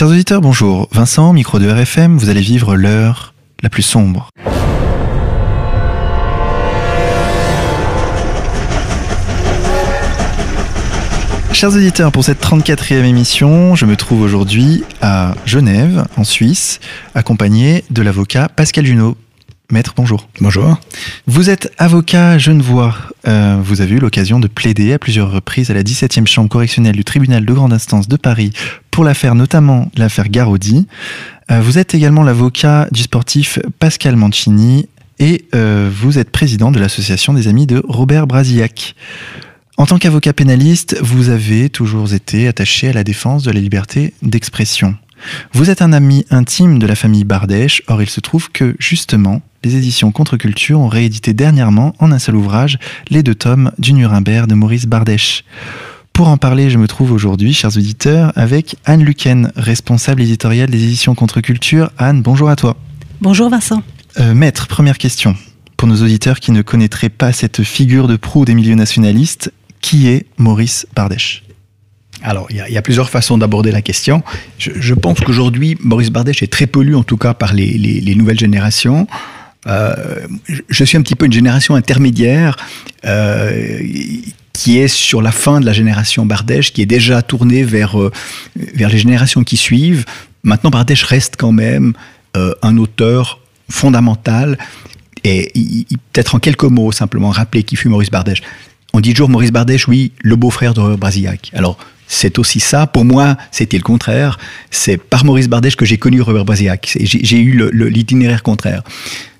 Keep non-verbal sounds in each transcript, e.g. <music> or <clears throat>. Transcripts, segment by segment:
Chers auditeurs, bonjour. Vincent, micro de RFM, vous allez vivre l'heure la plus sombre. Chers auditeurs, pour cette 34e émission, je me trouve aujourd'hui à Genève, en Suisse, accompagné de l'avocat Pascal Junot. Maître, bonjour. Bonjour. Vous êtes avocat genevois. Euh, vous avez eu l'occasion de plaider à plusieurs reprises à la 17e chambre correctionnelle du tribunal de grande instance de Paris pour l'affaire, notamment l'affaire Garodi. Euh, vous êtes également l'avocat du sportif Pascal Mancini et euh, vous êtes président de l'association des amis de Robert Brasillac. En tant qu'avocat pénaliste, vous avez toujours été attaché à la défense de la liberté d'expression. Vous êtes un ami intime de la famille Bardèche, or il se trouve que, justement, les éditions Contre-Culture ont réédité dernièrement, en un seul ouvrage, les deux tomes du Nuremberg de Maurice Bardèche. Pour en parler, je me trouve aujourd'hui, chers auditeurs, avec Anne Luquen, responsable éditoriale des éditions Contre-Culture. Anne, bonjour à toi. Bonjour Vincent. Euh, maître, première question. Pour nos auditeurs qui ne connaîtraient pas cette figure de proue des milieux nationalistes, qui est Maurice Bardèche alors, il y, a plusieurs façons d'aborder la question. Je, pense qu'aujourd'hui, Maurice Bardèche est très pollu, en tout cas par les, nouvelles générations. Euh, je suis un petit peu une génération intermédiaire euh, qui est sur la fin de la génération Bardèche, qui est déjà tournée vers, euh, vers les générations qui suivent. Maintenant, Bardèche reste quand même un auteur fondamental. Et peut-être en quelques mots, simplement rappeler qui fut Maurice Bardèche. On dit toujours Maurice Bardèche, oui, le beau-frère de Brasillac. Alors, c'est aussi ça. Pour moi, c'était le contraire. C'est par Maurice Bardèche que j'ai connu Robert Brasillac. J'ai eu l'itinéraire contraire.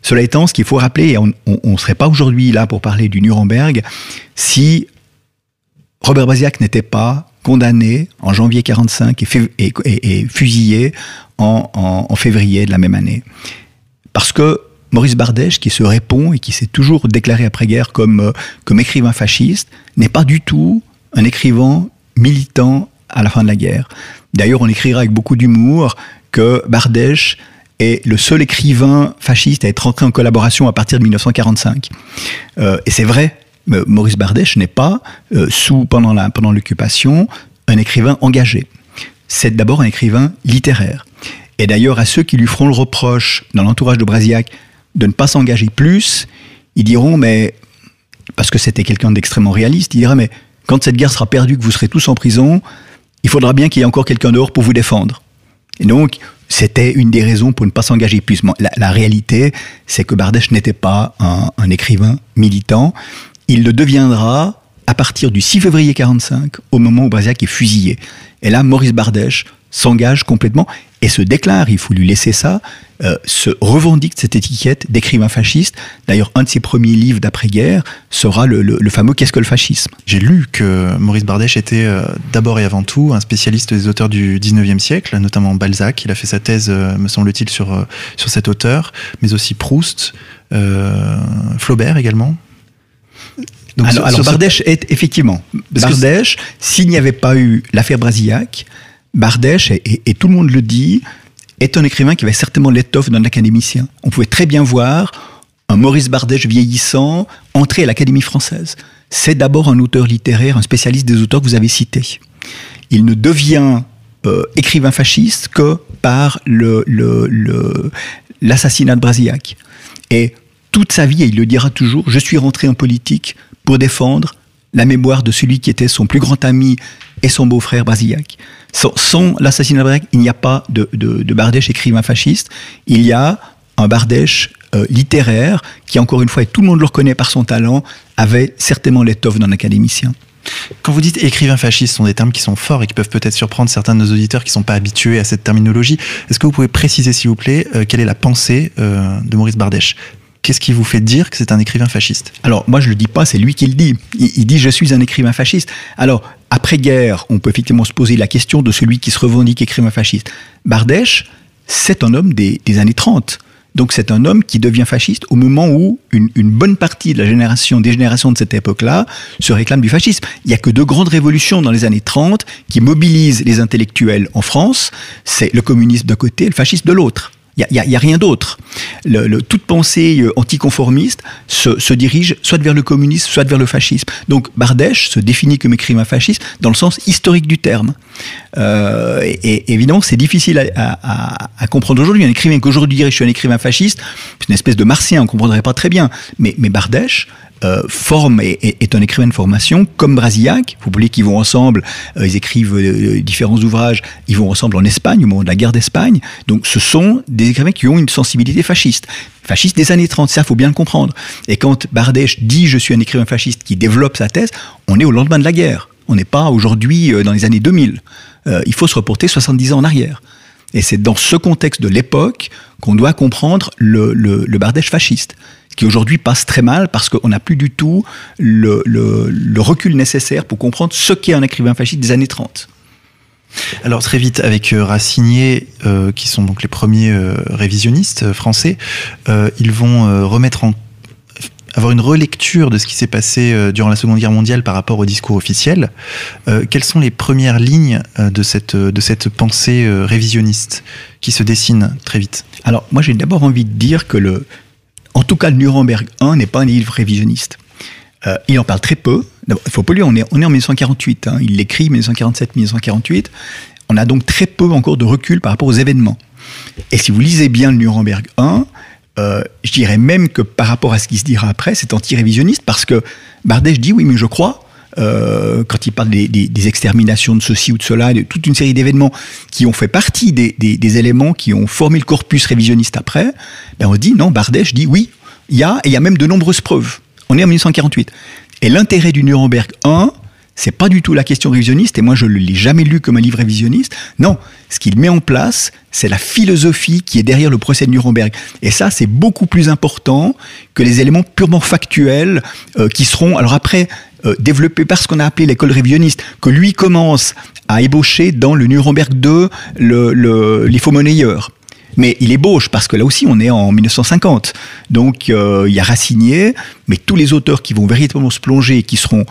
Cela étant, ce qu'il faut rappeler, et on ne serait pas aujourd'hui là pour parler du Nuremberg, si Robert Brasillac n'était pas condamné en janvier 45 et, fusillé en, en, février de la même année. Parce que Maurice Bardèche, qui se répond et qui s'est toujours déclaré après-guerre comme, euh, comme écrivain fasciste, n'est pas du tout un écrivain militant à la fin de la guerre. D'ailleurs, on écrira avec beaucoup d'humour que Bardèche est le seul écrivain fasciste à être entré en collaboration à partir de 1945. Euh, et c'est vrai, Maurice Bardèche n'est pas, euh, sous pendant l'occupation, pendant un écrivain engagé. C'est d'abord un écrivain littéraire. Et d'ailleurs, à ceux qui lui feront le reproche dans l'entourage de Brasillac de ne pas s'engager plus, ils diront, mais, parce que c'était quelqu'un d'extrêmement réaliste, il dira, mais quand cette guerre sera perdue, que vous serez tous en prison, il faudra bien qu'il y ait encore quelqu'un dehors pour vous défendre. Et donc, c'était une des raisons pour ne pas s'engager plus. La, réalité, c'est que Bardèche n'était pas un, un, écrivain militant. Il le deviendra à partir du 6 février 45, au moment où Brasillac est fusillé. Et là, Maurice Bardèche s'engage complètement et se déclare, il faut lui laisser ça, euh, se revendique cette étiquette d'écrivain fasciste. D'ailleurs, un de ses premiers livres d'après-guerre sera le, fameux Qu'est-ce que le fascisme? J'ai lu que Maurice Bardèche était euh, d'abord et avant tout un spécialiste des auteurs du 19e siècle, notamment Balzac. Il a fait sa thèse, euh, me semble-t-il, sur, sur cet auteur, mais aussi Proust, Flaubert également. Donc, alors, Bardèche est effectivement, Bardèche, s'il n'y avait pas eu l'affaire Brasillac, Bardèche, et, tout le monde le dit, est un écrivain qui avait certainement l'étoffe d'un académicien. On pouvait très bien voir un Maurice Bardèche vieillissant entrer à l'Académie française. C'est d'abord un auteur littéraire, un spécialiste des auteurs que vous avez cités. Il ne devient euh, écrivain fasciste que par l'assassinat de Brasillac. Et toute sa vie, et il le dira toujours, je suis rentré en politique pour défendre la mémoire de celui qui était son plus grand ami et son beau-frère Brasillac. Sans, l'assassinat de Brasillac, il n'y a pas de, Bardèche écrivain fasciste, il y a un Bardèche euh, littéraire qui, encore une fois, et tout le monde le reconnaît par son talent, avait certainement l'étoffe d'un académicien. Quand vous dites écrivain fasciste, ce sont des termes qui sont forts et qui peuvent peut-être surprendre certains de nos auditeurs qui ne sont pas habitués à cette terminologie. Est-ce que vous pouvez préciser, s'il vous plaît, euh, quelle est la pensée euh, de Maurice Bardèche? Qu'est-ce qui vous fait dire que c'est un écrivain fasciste? Alors, moi, je ne le dis pas, c'est lui qui le dit. Il, dit Je suis un écrivain fasciste. Alors, après-guerre, on peut effectivement se poser la question de celui qui se revendique écrivain fasciste. Bardèche, c'est un homme des, années 30. Donc, c'est un homme qui devient fasciste au moment où une, bonne partie de la génération, des générations de cette époque-là, se réclame du fascisme. Il n'y a que deux grandes révolutions dans les années 30 qui mobilisent les intellectuels en France. C'est le communisme d'un côté et le fascisme de l'autre. Il n'y a, rien d'autre. toute pensée euh, anticonformiste se, se, dirige soit vers le communisme, soit vers le fascisme. Donc Bardèche se définit comme écrivain fasciste dans le sens historique du terme. Euh, et, évidemment, c'est difficile à, comprendre aujourd'hui. Un écrivain qu'aujourd'hui dirait je suis un écrivain fasciste, c'est une espèce de martien, on ne comprendrait pas très bien. Mais Bardèche euh, forme et, est un écrivain de formation comme Brasillac. Vous voulez qu'ils vont ensemble, euh, ils écrivent euh, différents ouvrages, ils vont ensemble en Espagne au moment de la guerre d'Espagne. Donc ce sont des écrivains qui ont une sensibilité fasciste. Fasciste des années 30, ça faut bien le comprendre. Et quand Bardèche dit je suis un écrivain fasciste qui développe sa thèse, on est au lendemain de la guerre. On n'est pas aujourd'hui dans les années 2000. il faut se reporter 70 ans en arrière. Et c'est dans ce contexte de l'époque qu'on doit comprendre le, le, le Bardèche fasciste qui aujourd'hui passe très mal parce qu'on n'a plus du tout le, recul nécessaire pour comprendre ce qu'est un écrivain fasciste des années 30. Alors très vite, avec euh, Racinier, euh, qui sont donc les premiers euh, révisionnistes français, ils vont remettre en avoir une relecture de ce qui s'est passé durant la Seconde Guerre mondiale par rapport au discours officiel. quelles sont les premières lignes de cette, de cette pensée révisionniste qui se dessine très vite? Alors moi j'ai d'abord envie de dire que le, en tout cas, le Nuremberg 1 n'est pas un livre révisionniste. Euh, il en parle très peu. Il faut pas lui, on on est en 1948. Hein. il l'écrit 1947-1948. On a donc très peu encore de recul par rapport aux événements. Et si vous lisez bien le Nuremberg 1, euh, je dirais même que par rapport à ce qui se dira après, c'est anti-révisionniste parce que Bardèche dit oui, mais je crois euh, quand il parle des, exterminations de ceci ou de cela, de toute une série d'événements qui ont fait partie des, éléments qui ont formé le corpus révisionniste après, ben on dit non, Bardèche dit oui, il y a, et il y a même de nombreuses preuves. On est en 1948. Et l'intérêt du Nuremberg 1, c'est pas du tout la question révisionniste, et moi je ne l'ai jamais lu comme un livre révisionniste. Non, ce qu'il met en place, c'est la philosophie qui est derrière le procès de Nuremberg. Et ça, c'est beaucoup plus important que les éléments purement factuels euh, qui seront. Alors après, euh, développés par ce qu'on a appelé l'école révisionniste, que lui commence à ébaucher dans le Nuremberg 2 le, le, les faux monnayeurs. Mais il ébauche parce que là aussi on est en 1950. Donc euh, il y a Racinier, mais tous les auteurs qui vont véritablement se plonger et qui seront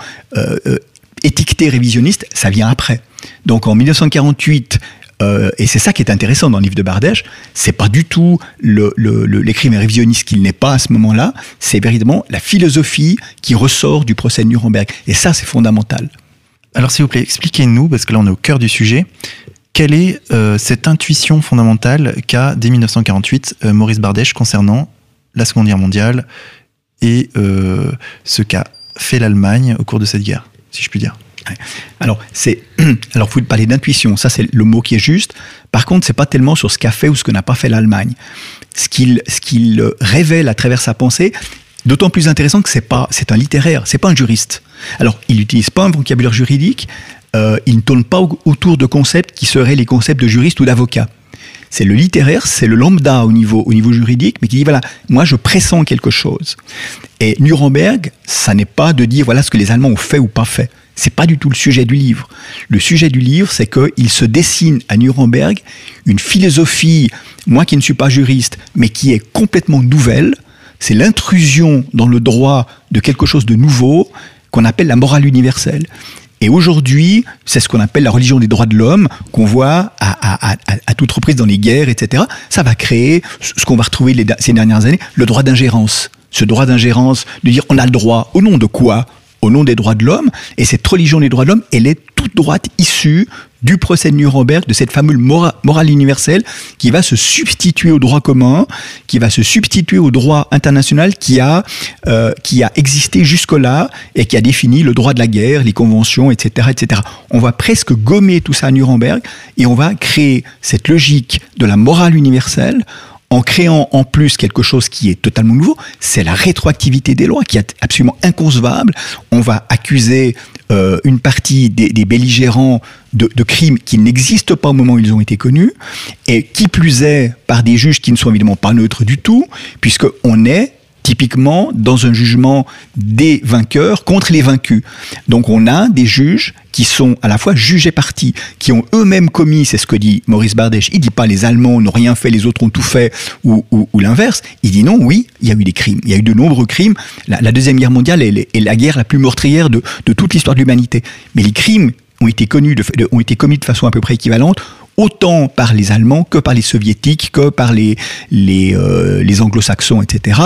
étiqueté révisionniste, ça vient après. Donc en 1948, euh, et c'est ça qui est intéressant dans le livre de Bardèche, c'est pas du tout l'écrivain le, révisionniste qu'il n'est pas à ce moment-là, c'est véritablement la philosophie qui ressort du procès de Nuremberg. Et ça, c'est fondamental. Alors s'il vous plaît, expliquez-nous, parce que là on est au cœur du sujet, quelle est euh, cette intuition fondamentale qu'a dès 1948 euh, Maurice Bardèche concernant la Seconde Guerre mondiale et ce qu'a fait l'Allemagne au cours de cette guerre si je puis dire. Alors, c'est, <clears throat> alors, vous parlez d'intuition, ça c'est le mot qui est juste. Par contre, c'est pas tellement sur ce qu'a fait ou ce que n'a pas fait l'Allemagne. Ce qu'il, ce qu'il révèle à travers sa pensée, d'autant plus intéressant que c'est pas, c'est un littéraire, c'est pas un juriste. Alors, il n'utilise pas un vocabulaire juridique, euh, il ne tourne pas autour de concepts qui seraient les concepts de juriste ou d'avocat. C'est le littéraire, c'est le lambda au niveau, au niveau juridique, mais qui dit voilà, moi je pressens quelque chose. Et Nuremberg, ça n'est pas de dire voilà ce que les Allemands ont fait ou pas fait. C'est pas du tout le sujet du livre. Le sujet du livre, c'est qu'il se dessine à Nuremberg une philosophie, moi qui ne suis pas juriste, mais qui est complètement nouvelle. C'est l'intrusion dans le droit de quelque chose de nouveau qu'on appelle la morale universelle. Et aujourd'hui, c'est ce qu'on appelle la religion des droits de l'homme, qu'on voit à, toute reprise dans les guerres, etc. Ça va créer ce qu'on va retrouver ces dernières années, le droit d'ingérence. Ce droit d'ingérence, de dire on a le droit, au nom de quoi au nom des droits de l'homme. Et cette religion des droits de l'homme, elle est toute droite issue du procès de Nuremberg, de cette fameuse morale universelle qui va se substituer au droit commun, qui va se substituer au droit international qui a, euh, qui a existé jusque-là et qui a défini le droit de la guerre, les conventions, etc., etc. On va presque gommer tout ça à Nuremberg et on va créer cette logique de la morale universelle en créant en plus quelque chose qui est totalement nouveau, c'est la rétroactivité des lois qui est absolument inconcevable. On va accuser euh, une partie des, belligérants de, de, crimes qui n'existent pas au moment où ils ont été connus, et qui plus est par des juges qui ne sont évidemment pas neutres du tout, puisqu'on est typiquement dans un jugement des vainqueurs contre les vaincus. Donc on a des juges qui sont à la fois jugés partis, qui ont eux-mêmes commis, c'est ce que dit Maurice Bardèche, il dit pas les Allemands n'ont rien fait, les autres ont tout fait, ou, l'inverse, il dit non, oui, il y a eu des crimes, il y a eu de nombreux crimes, la, Deuxième Guerre mondiale est, la guerre la plus meurtrière de, toute l'histoire de l'humanité, mais les crimes ont été commis de façon à peu près équivalente autant par les Allemands que par les Soviétiques, que par les, euh, Anglo-Saxons, etc.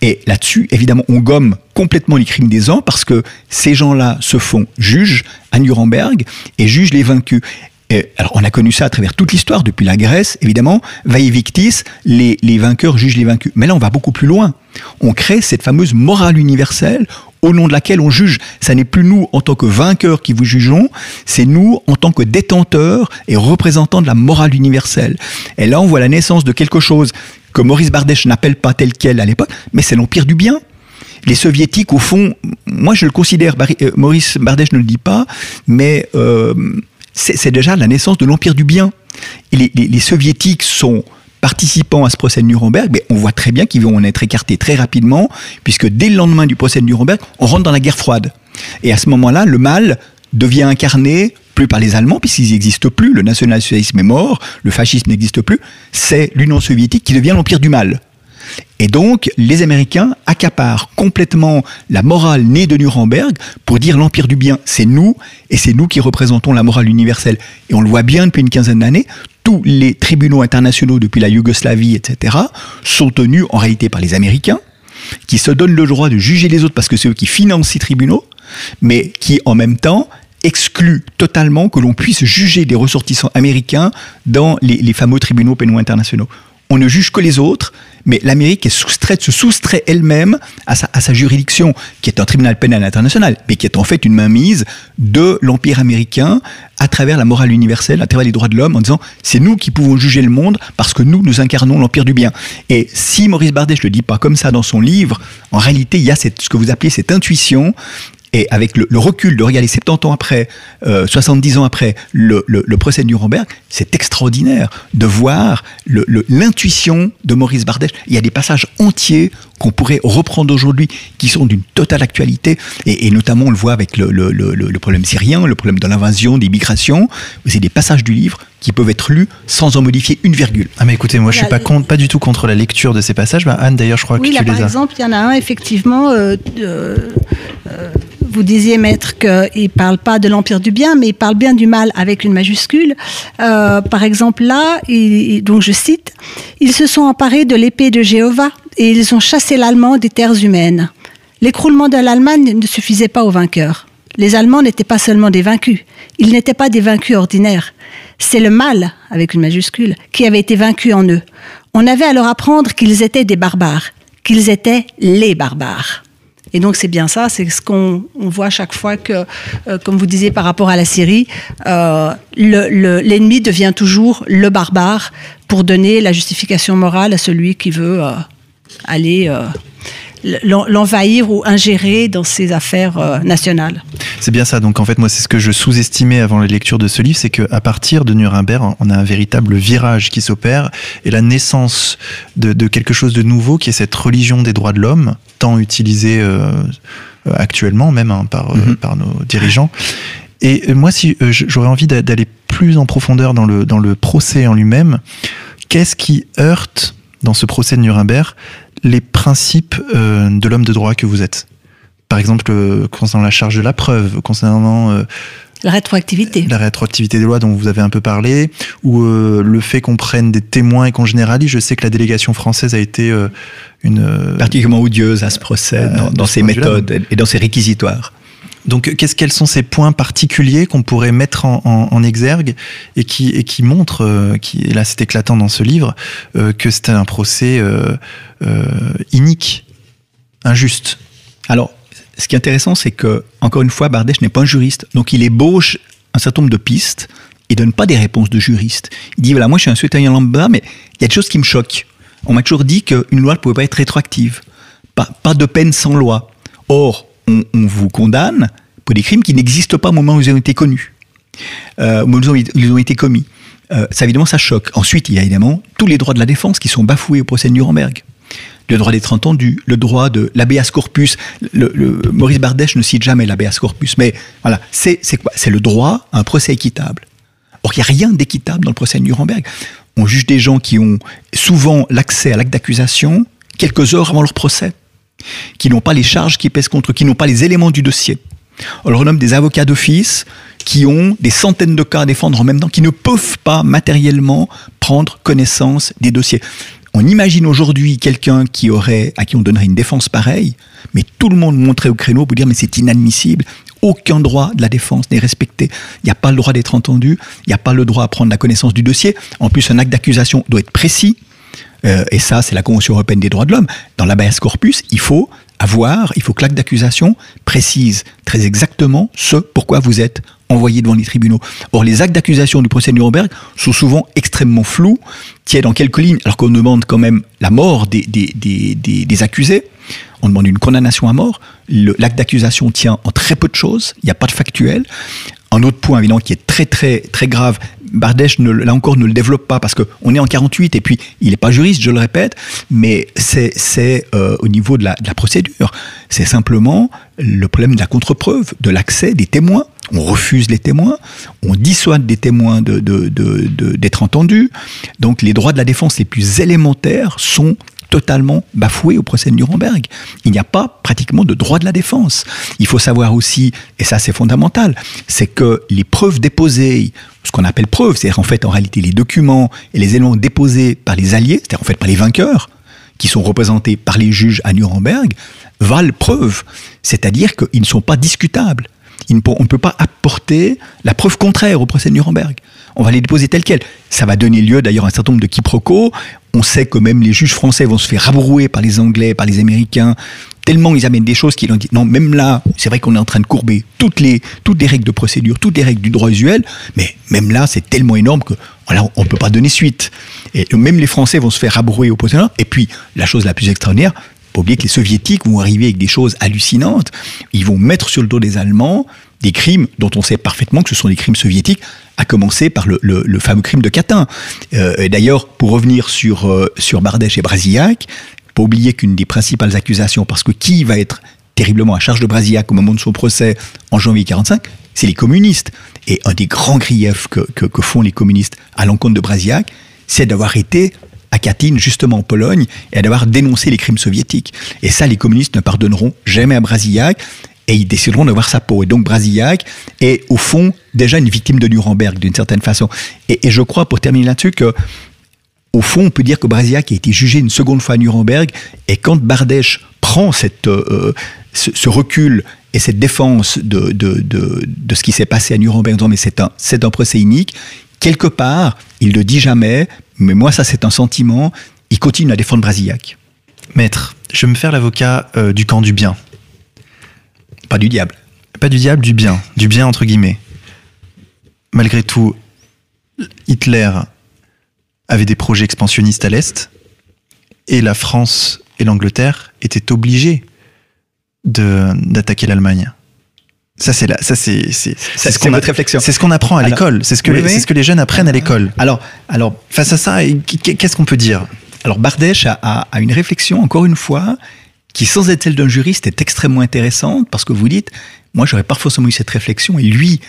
Et là-dessus, évidemment, on gomme complètement les crimes des ans parce que ces gens-là se font juges à Nuremberg et jugent les vaincus. Alors, on a connu ça à travers toute l'histoire, depuis la Grèce, évidemment. Vae victis, les, les vainqueurs jugent les vaincus. Mais là, on va beaucoup plus loin. On crée cette fameuse morale universelle au nom de laquelle on juge. Ça n'est plus nous en tant que vainqueurs qui vous jugeons, c'est nous en tant que détenteurs et représentants de la morale universelle. Et là, on voit la naissance de quelque chose que Maurice Bardèche n'appelle pas tel quel à l'époque, mais c'est l'empire du bien. Les soviétiques, au fond, moi je le considère, euh, Maurice Bardèche ne le dit pas, mais euh, c'est déjà la naissance de l'empire du bien. les soviétiques sont participant à ce procès de Nuremberg, mais on voit très bien qu'ils vont en être écartés très rapidement, puisque dès le lendemain du procès de Nuremberg, on rentre dans la guerre froide. Et à ce moment-là, le mal devient incarné plus par les Allemands, puisqu'ils n'existent plus, le national-socialisme est mort, le fascisme n'existe plus, c'est l'Union soviétique qui devient l'empire du mal. Et donc, les Américains accaparent complètement la morale née de Nuremberg pour dire l'empire du bien, c'est nous, et c'est nous qui représentons la morale universelle. Et on le voit bien depuis une quinzaine d'années, tous les tribunaux internationaux depuis la Yougoslavie, etc., sont tenus en réalité par les Américains, qui se donnent le droit de juger les autres parce que c'est eux qui financent ces tribunaux, mais qui en même temps excluent totalement que l'on puisse juger des ressortissants américains dans les, les fameux tribunaux pénaux internationaux on ne juge que les autres, mais l'Amérique se soustrait elle-même à sa, juridiction, qui est un tribunal pénal international, mais qui est en fait une mainmise de l'Empire américain à travers la morale universelle, à travers les droits de l'homme, en disant c'est nous qui pouvons juger le monde parce que nous, nous incarnons l'Empire du bien. Et si Maurice Bardet, je le dis pas comme ça dans son livre, en réalité, il y a ce que vous appelez cette intuition et avec le, recul de regarder 70 ans après, 70 euh, ans après le, procès de Nuremberg, c'est extraordinaire de voir l'intuition de Maurice Bardèche. Il y a des passages entiers qu'on pourrait reprendre aujourd'hui qui sont d'une totale actualité et, notamment on le voit avec le, problème syrien, le problème de l'invasion, des migrations. C'est des passages du livre qui peuvent être lus sans en modifier une virgule. Ah mais écoutez, moi je suis pas contre, pas du tout contre la lecture de ces passages. Bah, Anne d'ailleurs, je crois que tu les as. Par exemple, il y en a un effectivement. Euh, euh, vous disiez, maître, qu'il ne parle pas de l'empire du bien, mais il parle bien du mal avec une majuscule. Euh, par exemple, là, donc je cite, Ils se sont emparés de l'épée de Jéhovah et ils ont chassé l'Allemand des terres humaines. L'écroulement de l'Allemagne ne suffisait pas aux vainqueurs. Les Allemands n'étaient pas seulement des vaincus, ils n'étaient pas des vaincus ordinaires. C'est le mal, avec une majuscule, qui avait été vaincu en eux. On avait à leur apprendre qu'ils étaient des barbares, qu'ils étaient les barbares. Et donc c'est bien ça, c'est ce qu'on voit chaque fois que, euh, comme vous disiez par rapport à la Syrie, euh, l'ennemi devient toujours le barbare pour donner la justification morale à celui qui veut euh, aller l'envahir ou ingérer dans ses affaires euh, nationales. C'est bien ça. Donc en fait, moi, c'est ce que je sous-estimais avant la lecture de ce livre, c'est qu'à partir de Nuremberg, on a un véritable virage qui s'opère et la naissance de, quelque chose de nouveau qui est cette religion des droits de l'homme, tant utilisée euh, actuellement même hein, par, euh, mhm. par nos dirigeants. Et moi, si j'aurais envie d'aller plus en profondeur dans le, dans le procès en lui-même, qu'est-ce qui heurte dans ce procès de Nuremberg les principes euh, de l'homme de droit que vous êtes Par exemple, euh, concernant la charge de la preuve, concernant... Euh, la rétroactivité. La rétroactivité des lois dont vous avez un peu parlé, ou le fait qu'on prenne des témoins et qu'on généralise. Je sais que la délégation française a été une... Particulièrement odieuse à ce procès, dans ses méthodes et dans ses réquisitoires. Donc, qu'est-ce, quels sont ces points particuliers qu'on pourrait mettre en, exergue et qui, et montrent, euh, qui, et là c'est éclatant dans ce livre, euh, que c'était un procès euh, inique, injuste? Alors, ce qui est intéressant, c'est que, encore une fois, Bardèche n'est pas un juriste. Donc, il ébauche un certain nombre de pistes. Il donne pas des réponses de juriste. Il dit voilà, moi je suis un citoyen lambda, mais il y a des choses qui me choquent. On m'a toujours dit qu'une loi ne pouvait pas être rétroactive. Pas de peine sans loi. Or, on, vous condamne pour des crimes qui n'existent pas au moment où ils ont été connus, euh, où ils ont été commis. Euh, ça, évidemment, ça choque. Ensuite, il y a évidemment tous les droits de la défense qui sont bafoués au procès de Nuremberg. Le droit d'être entendu, le droit de l'habeas corpus. Maurice Bardèche ne cite jamais l'habeas corpus, mais voilà, c'est quoi? C'est le droit à un procès équitable. Or, il n'y a rien d'équitable dans le procès de Nuremberg. On juge des gens qui ont souvent l'accès à l'acte d'accusation quelques heures avant leur procès qui n'ont pas les charges qui pèsent contre eux, qui n'ont pas les éléments du dossier. On leur nomme des avocats d'office qui ont des centaines de cas à défendre en même temps, qui ne peuvent pas matériellement prendre connaissance des dossiers. On imagine aujourd'hui quelqu'un qui aurait, à qui on donnerait une défense pareille, mais tout le monde montrait au créneau pour dire mais c'est inadmissible. Aucun droit de la défense n'est respecté. Il n'y a pas le droit d'être entendu. Il n'y a pas le droit à prendre la connaissance du dossier. En plus, un acte d'accusation doit être précis. Euh, et ça, c'est la Convention européenne des droits de l'homme. Dans l'habeas corpus, il faut avoir, il faut que l'acte d'accusation précise très exactement ce pourquoi vous êtes envoyé devant les tribunaux. Or, les actes d'accusation du procès de Nuremberg sont souvent extrêmement flous, tiennent en quelques lignes, alors qu'on demande quand même la mort des, des, des, des accusés. On demande une condamnation à mort. L'acte d'accusation tient en très peu de choses. Il n'y a pas de factuel. Un autre point évidemment qui est très très très grave, Bardèche, ne, là encore, ne le développe pas parce qu'on est en 48 et puis il n'est pas juriste, je le répète, mais c'est euh, au niveau de la, de la procédure. C'est simplement le problème de la contre-preuve, de l'accès des témoins. On refuse les témoins, on dissuade des témoins d'être de, de, entendus. Donc les droits de la défense les plus élémentaires sont totalement bafoué au procès de Nuremberg. Il n'y a pas pratiquement de droit de la défense. Il faut savoir aussi, et ça c'est fondamental, c'est que les preuves déposées, ce qu'on appelle preuves, c'est-à-dire en fait en réalité les documents et les éléments déposés par les alliés, c'est-à-dire en fait par les vainqueurs, qui sont représentés par les juges à Nuremberg, valent preuve. C'est-à-dire qu'ils ne sont pas discutables. On ne peut pas apporter la preuve contraire au procès de Nuremberg on va les déposer tels quels. Ça va donner lieu d'ailleurs à un certain nombre de quiproquos. On sait que même les juges français vont se faire rabrouer par les Anglais, par les Américains, tellement ils amènent des choses qu'ils ont dit non, même là, c'est vrai qu'on est en train de courber toutes les, règles de procédure, toutes les règles du droit usuel, mais même là, c'est tellement énorme que on ne peut pas donner suite. Et même les Français vont se faire rabrouer au procès. Et puis, la chose la plus extraordinaire, pas oublier que les soviétiques vont arriver avec des choses hallucinantes. Ils vont mettre sur le dos des Allemands des crimes dont on sait parfaitement que ce sont des crimes soviétiques, à commencer par le, fameux crime de Katyn. Euh, D'ailleurs, pour revenir sur, euh, Bardèche et Brasillac, pas oublier qu'une des principales accusations, parce que qui va être terriblement à charge de Brasillac au moment de son procès en janvier 45, c'est les communistes. Et un des grands griefs que, que, font les communistes à l'encontre de Brasillac, c'est d'avoir été à Katyn, justement en Pologne, et d'avoir dénoncé les crimes soviétiques. Et ça, les communistes ne pardonneront jamais à Brasillac et ils décideront de voir sa peau. Et donc Brasillac est au fond déjà une victime de Nuremberg d'une certaine façon. Et, je crois, pour terminer là-dessus, que au fond, on peut dire que Brasillac a été jugé une seconde fois à Nuremberg, et quand Bardèche prend cette, euh, ce, recul et cette défense de, de, de, de ce qui s'est passé à Nuremberg, mais c'est un, c'est un procès unique, quelque part, il ne dit jamais, mais moi ça c'est un sentiment, il continue à défendre Brasillac. Maître, je vais me faire l'avocat euh, du camp du bien. Pas du diable. Pas du diable, du bien. Du bien entre guillemets. Malgré tout, Hitler avait des projets expansionnistes à l'Est et la France et l'Angleterre étaient obligés d'attaquer l'Allemagne. Ça c'est ça c'est c'est ce qu'on réflexion. C'est ce qu'on apprend à l'école. C'est ce que c'est ce que les jeunes apprennent à l'école. Alors alors face à ça, qu'est-ce qu'on peut dire? Alors Bardèche a, a, une réflexion encore une fois qui, sans être celle d'un juriste, est extrêmement intéressante parce que vous dites, moi j'aurais forcément eu cette réflexion et lui,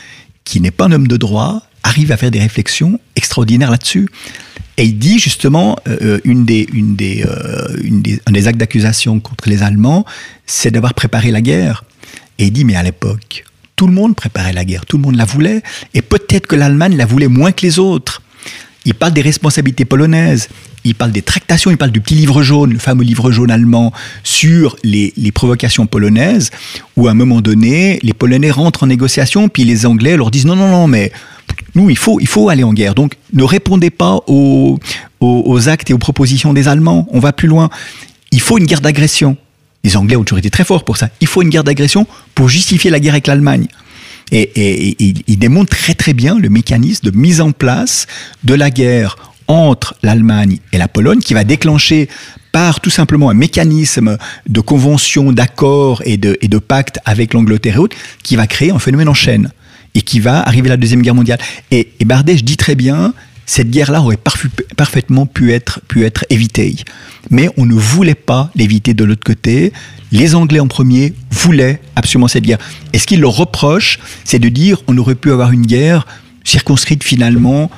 qui n'est pas un homme de droit, arrive à faire des réflexions extraordinaires là-dessus. Et il dit justement, euh, une des, des, euh, des, un des actes d'accusation contre les Allemands, c'est d'avoir préparé la guerre. Et il dit, mais à l'époque, tout le monde préparait la guerre, tout le monde la voulait, et peut-être que l'Allemagne la voulait moins que les autres. Il parle des responsabilités polonaises, il parle des tractations, il parle du petit livre jaune, le fameux livre jaune allemand, sur les, provocations polonaises, où à un moment donné, les Polonais rentrent en négociation, puis les Anglais leur disent non, non, non, mais nous, il faut, il faut aller en guerre. Donc, ne répondez pas aux, aux actes et aux propositions des Allemands, on va plus loin. Il faut une guerre d'agression. Les Anglais ont toujours été très forts pour ça. Il faut une guerre d'agression pour justifier la guerre avec l'Allemagne. Et, il démontre très très bien le mécanisme de mise en place de la guerre entre l'Allemagne et la Pologne qui va déclencher par tout simplement un mécanisme de convention, d'accord et de, pacte avec l'Angleterre et autres, qui va créer un phénomène en chaîne et qui va arriver à la Deuxième Guerre mondiale. Et, et Bardèche dit très bien, cette guerre-là aurait parfaitement pu être, évitée. Mais on ne voulait pas l'éviter de l'autre côté. Les Anglais en premier voulaient absolument cette guerre. Et ce qu'ils leur reprochent, c'est de dire on aurait pu avoir une guerre circonscrite finalement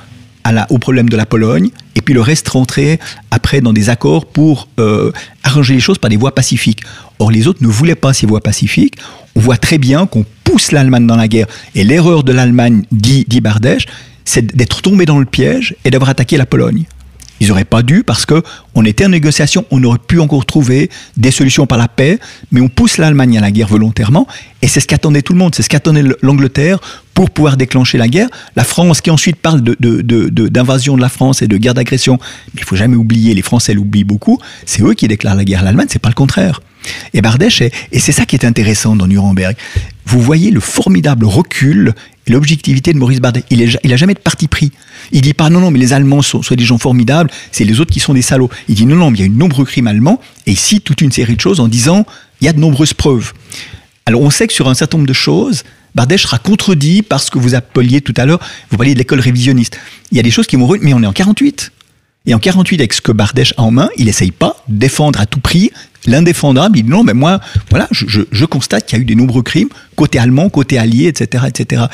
au problème de la Pologne et puis le reste rentrait après dans des accords pour euh, arranger les choses par des voies pacifiques. Or, les autres ne voulaient pas ces voies pacifiques. On voit très bien qu'on pousse l'Allemagne dans la guerre. Et l'erreur de l'Allemagne, dit, dit Bardèche, c'est d'être tombé dans le piège et d'avoir attaqué la Pologne. Ils n'auraient pas dû parce que on était en négociation, on aurait pu encore trouver des solutions par la paix, mais on pousse l'Allemagne à la guerre volontairement, et c'est ce qu'attendait tout le monde, c'est ce qu'attendait l'Angleterre pour pouvoir déclencher la guerre. La France qui ensuite parle d'invasion de, de, la France et de guerre d'agression, mais il faut jamais oublier, les Français l'oublient beaucoup, c'est eux qui déclarent la guerre à l'Allemagne, c'est pas le contraire. Et Bardèche, et c'est ça qui est intéressant dans Nuremberg, vous voyez le formidable recul l'objectivité de Maurice Bardet. Il, est, il a jamais de parti pris. Il dit pas non, non, mais les Allemands sont, des gens formidables, c'est les autres qui sont des salauds. Il dit non, non, mais il y a de nombreux crimes allemands, et il cite toute une série de choses en disant il y a de nombreuses preuves. Alors on sait que sur un certain nombre de choses, Bardèche sera contredit par ce que vous appeliez tout à l'heure, vous parliez de l'école révisionniste. Il y a des choses qui m'ont mais on est en 48. Et en 48, avec ce que Bardèche a en main, il essaye pas de défendre à tout prix l'indéfendable. Il dit non, mais moi, voilà, je, constate qu'il y a eu des nombreux crimes, côté allemand, côté allié, etc., etc.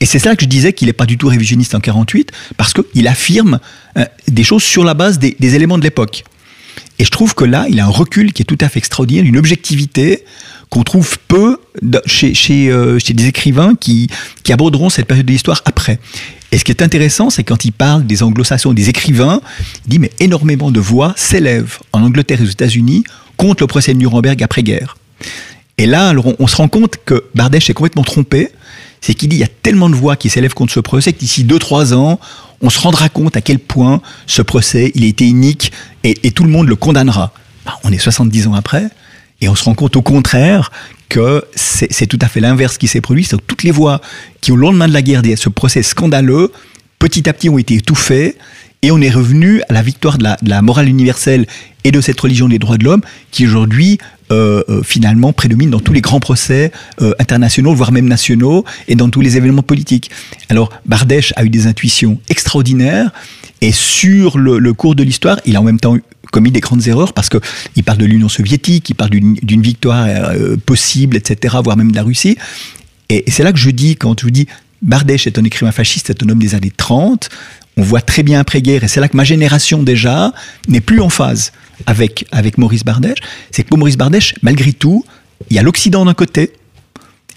Et c'est ça que je disais qu'il n'est pas du tout révisionniste en 48, parce qu'il affirme euh, des choses sur la base des, des éléments de l'époque. Et je trouve que là, il a un recul qui est tout à fait extraordinaire, une objectivité qu'on trouve peu chez, chez, euh, chez des écrivains qui, qui aborderont cette période de l'histoire après. Et ce qui est intéressant, c'est quand il parle des anglo-saxons, des écrivains, il dit mais énormément de voix s'élèvent en Angleterre et aux États-Unis contre le procès de Nuremberg après-guerre. Et là, alors on, se rend compte que Bardèche est complètement trompé. C'est qu'il dit il y a tellement de voix qui s'élèvent contre ce procès que d'ici 2-3 ans, on se rendra compte à quel point ce procès, il a été unique et, tout le monde le condamnera. Bah, on est 70 ans après et on se rend compte au contraire que c'est tout à fait l'inverse qui s'est produit. C'est toutes les voix qui, au lendemain de la guerre, ce procès scandaleux, petit à petit ont été étouffées et on est revenu à la victoire de la, morale universelle et de cette religion des droits de l'homme qui aujourd'hui euh, euh, finalement prédomine dans tous les grands procès euh, internationaux, voire même nationaux, et dans tous les événements politiques. Alors Bardèche a eu des intuitions extraordinaires, et sur le, cours de l'histoire, il a en même temps commis des grandes erreurs parce que il parle de l'Union soviétique, il parle d'une victoire possible, etc., voire même de la Russie. Et, et c'est là que je dis, quand je vous dis Bardèche est un écrivain fasciste, c'est un homme des années 30, on voit très bien après-guerre, et c'est là que ma génération déjà n'est plus en phase avec, avec Maurice Bardèche, c'est que pour Maurice Bardèche, malgré tout, il y a l'Occident d'un côté,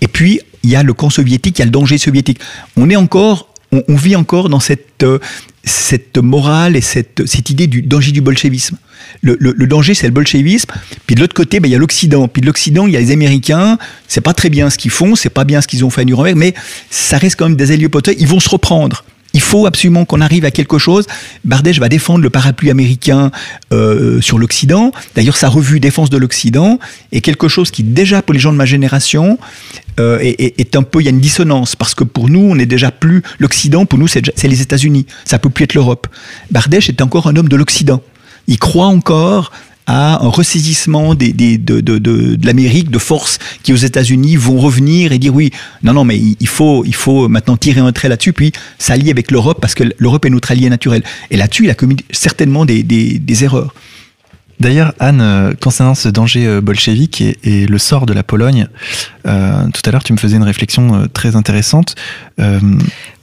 et puis il y a le camp soviétique, il y a le danger soviétique. On est encore, on, vit encore dans cette, euh, cette morale et cette, cette idée du danger du bolchevisme. Le, danger, c'est le bolchevisme. Puis de l'autre côté, ben, il y a l'Occident. Puis de l'Occident, il y a les Américains. C'est pas très bien ce qu'ils font, c'est pas bien ce qu'ils ont fait à Nuremberg, mais ça reste quand même des héliopoteurs. Ils vont se reprendre. Il faut absolument qu'on arrive à quelque chose. Bardèche va défendre le parapluie américain euh, sur l'Occident. D'ailleurs, sa revue Défense de l'Occident est quelque chose qui, déjà pour les gens de ma génération, euh, est, un peu. Il y a une dissonance parce que pour nous, on n'est déjà plus l'Occident. Pour nous, c'est les États-Unis. Ça peut plus être l'Europe. Bardèche est encore un homme de l'Occident. Il croit encore à un ressaisissement de, l'Amérique, de forces qui aux États-Unis vont revenir et dire oui, non, non, mais il faut, il faut maintenant tirer un trait là-dessus, puis s'allier avec l'Europe parce que l'Europe est notre allié naturel. Et là-dessus, il a commis certainement des erreurs. D'ailleurs, Anne, euh, concernant ce danger euh, bolchevique et, le sort de la Pologne, euh, tout à l'heure, tu me faisais une réflexion très intéressante.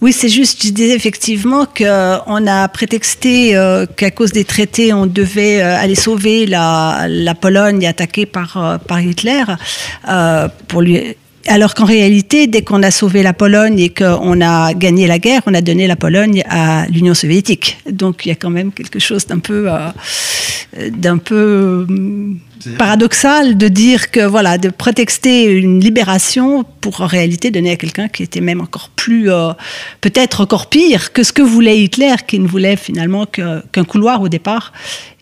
Oui, c'est juste, je disais effectivement qu'on a prétexté qu'à cause des traités, on devait aller sauver la, la Pologne attaquée par, par Hitler pour lui alors qu'en réalité, dès qu'on a sauvé la Pologne et qu'on a gagné la guerre, on a donné la Pologne à l'Union soviétique. Donc il y a quand même quelque chose d'un peu, euh, d'un peu paradoxal de dire que voilà, de prétexter une libération pour en réalité donner à quelqu'un qui était même encore plus, euh, peut-être encore pire que ce que voulait Hitler, qui ne voulait finalement qu'un qu couloir au départ.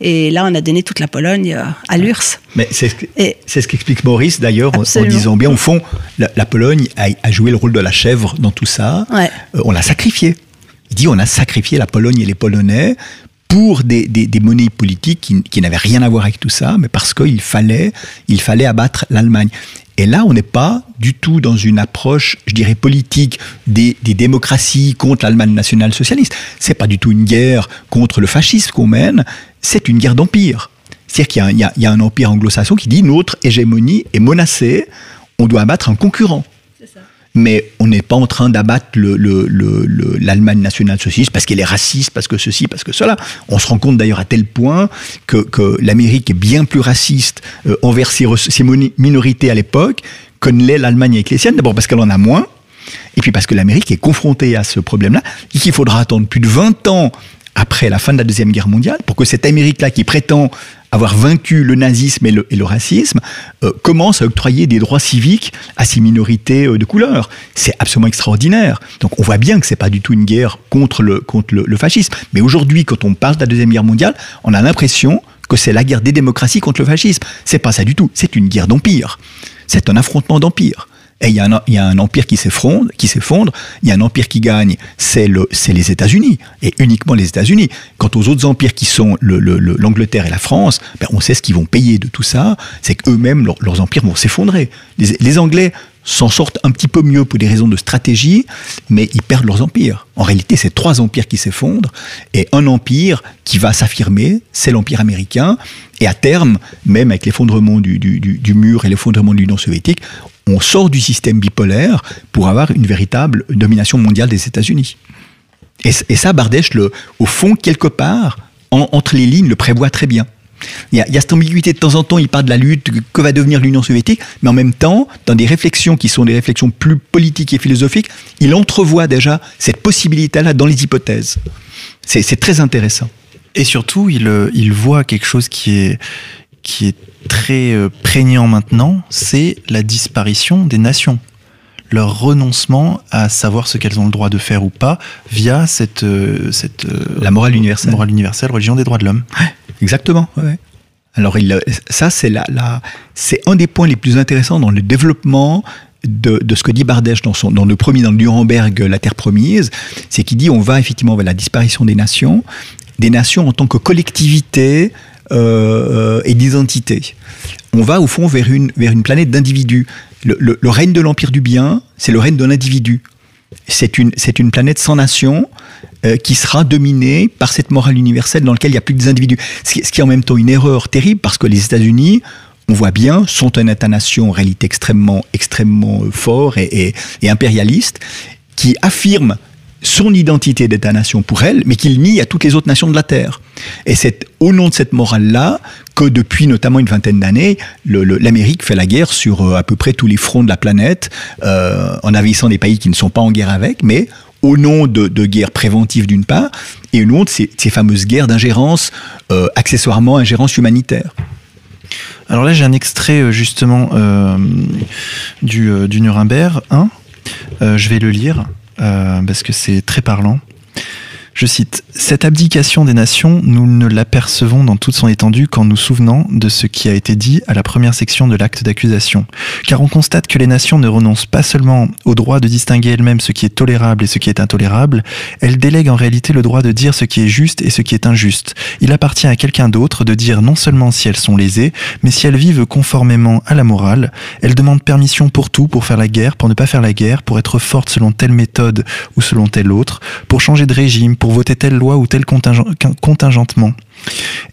Et là, on a donné toute la Pologne euh, à l'URSS. Mais c'est ce, ce qu'explique Maurice d'ailleurs en, en, disant bien, au fond, la, la Pologne a, a, joué le rôle de la chèvre dans tout ça. Ouais. Euh, on l'a sacrifié. Il dit on a sacrifié la Pologne et les Polonais pour des, des, monnaies politiques qui, n'avaient rien à voir avec tout ça, mais parce qu'il fallait, il fallait abattre l'Allemagne. Et là, on n'est pas du tout dans une approche, je dirais, politique des, démocraties contre l'Allemagne nationale socialiste. C'est pas du tout une guerre contre le fascisme qu'on mène, c'est une guerre d'empire. C'est-à-dire qu'il y, y, a un empire anglo-saxon qui dit notre hégémonie est menacée, on doit abattre un concurrent. Mais on n'est pas en train d'abattre l'Allemagne nationale socialiste parce qu'elle est raciste, parce que ceci, parce que cela. On se rend compte d'ailleurs à tel point que, l'Amérique est bien plus raciste euh, envers ses, minorités à l'époque que ne l'est l'Allemagne siennes. D'abord parce qu'elle en a moins, et puis parce que l'Amérique est confrontée à ce problème-là, et qu'il faudra attendre plus de 20 ans après la fin de la Deuxième Guerre mondiale, pour que cette Amérique-là qui prétend avoir vaincu le nazisme et le, racisme, euh, commence à octroyer des droits civiques à ces minorités euh, de couleur. C'est absolument extraordinaire. Donc on voit bien que c'est pas du tout une guerre contre le, contre le, fascisme. Mais aujourd'hui, quand on parle de la Deuxième Guerre mondiale, on a l'impression que c'est la guerre des démocraties contre le fascisme. C'est pas ça du tout. C'est une guerre d'empire. C'est un affrontement d'empire. Et il y, a un, empire qui s'effondre, qui s'effondre. Il y a un empire qui gagne, c'est le, c'est les États-Unis et uniquement les États-Unis. Quant aux autres empires qui sont l'Angleterre et la France, ben on sait ce qu'ils vont payer de tout ça. C'est qu'eux-mêmes leurs empires vont s'effondrer. Les, Anglais s'en sortent un petit peu mieux pour des raisons de stratégie, mais ils perdent leurs empires. En réalité, c'est trois empires qui s'effondrent et un empire qui va s'affirmer, c'est l'empire américain. Et à terme, même avec l'effondrement du, mur et l'effondrement de l'Union soviétique, on sort du système bipolaire pour avoir une véritable domination mondiale des États-Unis. Et, ça, Bardèche, au fond, quelque part, entre les lignes, le prévoit très bien. Il y, a, cette ambiguïté de temps en temps, il parle de la lutte, que va devenir l'Union soviétique, mais en même temps, dans des réflexions qui sont des réflexions plus politiques et philosophiques, il entrevoit déjà cette possibilité-là dans les hypothèses. C'est très intéressant. Et surtout, il, il voit quelque chose qui est, qui est très euh, prégnant maintenant, c'est la disparition des nations. Leur renoncement à savoir ce qu'elles ont le droit de faire ou pas via cette, euh, cette euh, la morale universelle. morale universelle, religion des droits de l'homme. exactement. Alors il, ça, c'est la, la c'est un des points les plus intéressants dans le développement de, de, ce que dit Bardèche dans, son, dans le premier, dans le Nuremberg, La Terre Promise, c'est qu'il dit on va effectivement vers la disparition des nations, des nations en tant que collectivité euh, et d'identité. On va au fond vers une, vers une planète d'individus. Le, règne de l'empire du bien, c'est le règne de l'individu. C'est une, c'est une planète sans nation euh, qui sera dominée par cette morale universelle dans laquelle il n'y a plus que des individus. Ce qui, est en même temps une erreur terrible parce que les États-Unis, on voit bien, sont un État-nation en réalité extrêmement, extrêmement fort et, et impérialiste, qui affirme son identité d'État-nation pour elle, mais qu'il nie à toutes les autres nations de la Terre. Et c'est au nom de cette morale-là que depuis notamment une vingtaine d'années, l'Amérique fait la guerre sur euh, à peu près tous les fronts de la planète, euh, en envahissant des pays qui ne sont pas en guerre avec, mais au nom de, guerres préventives d'une part, et au nom de ces, fameuses guerres d'ingérence, euh, accessoirement ingérence humanitaire. Alors là, j'ai un extrait justement du, du Nuremberg 1. je vais le lire. Euh, parce que c'est très parlant. Je cite, Cette abdication des nations, nous ne l'apercevons dans toute son étendue qu'en nous souvenant de ce qui a été dit à la première section de l'acte d'accusation. Car on constate que les nations ne renoncent pas seulement au droit de distinguer elles-mêmes ce qui est tolérable et ce qui est intolérable, elles délèguent en réalité le droit de dire ce qui est juste et ce qui est injuste. Il appartient à quelqu'un d'autre de dire non seulement si elles sont lésées, mais si elles vivent conformément à la morale. Elles demandent permission pour tout, pour faire la guerre, pour ne pas faire la guerre, pour être fortes selon telle méthode ou selon telle autre, pour changer de régime, pour voter telle loi ou tel contingentement.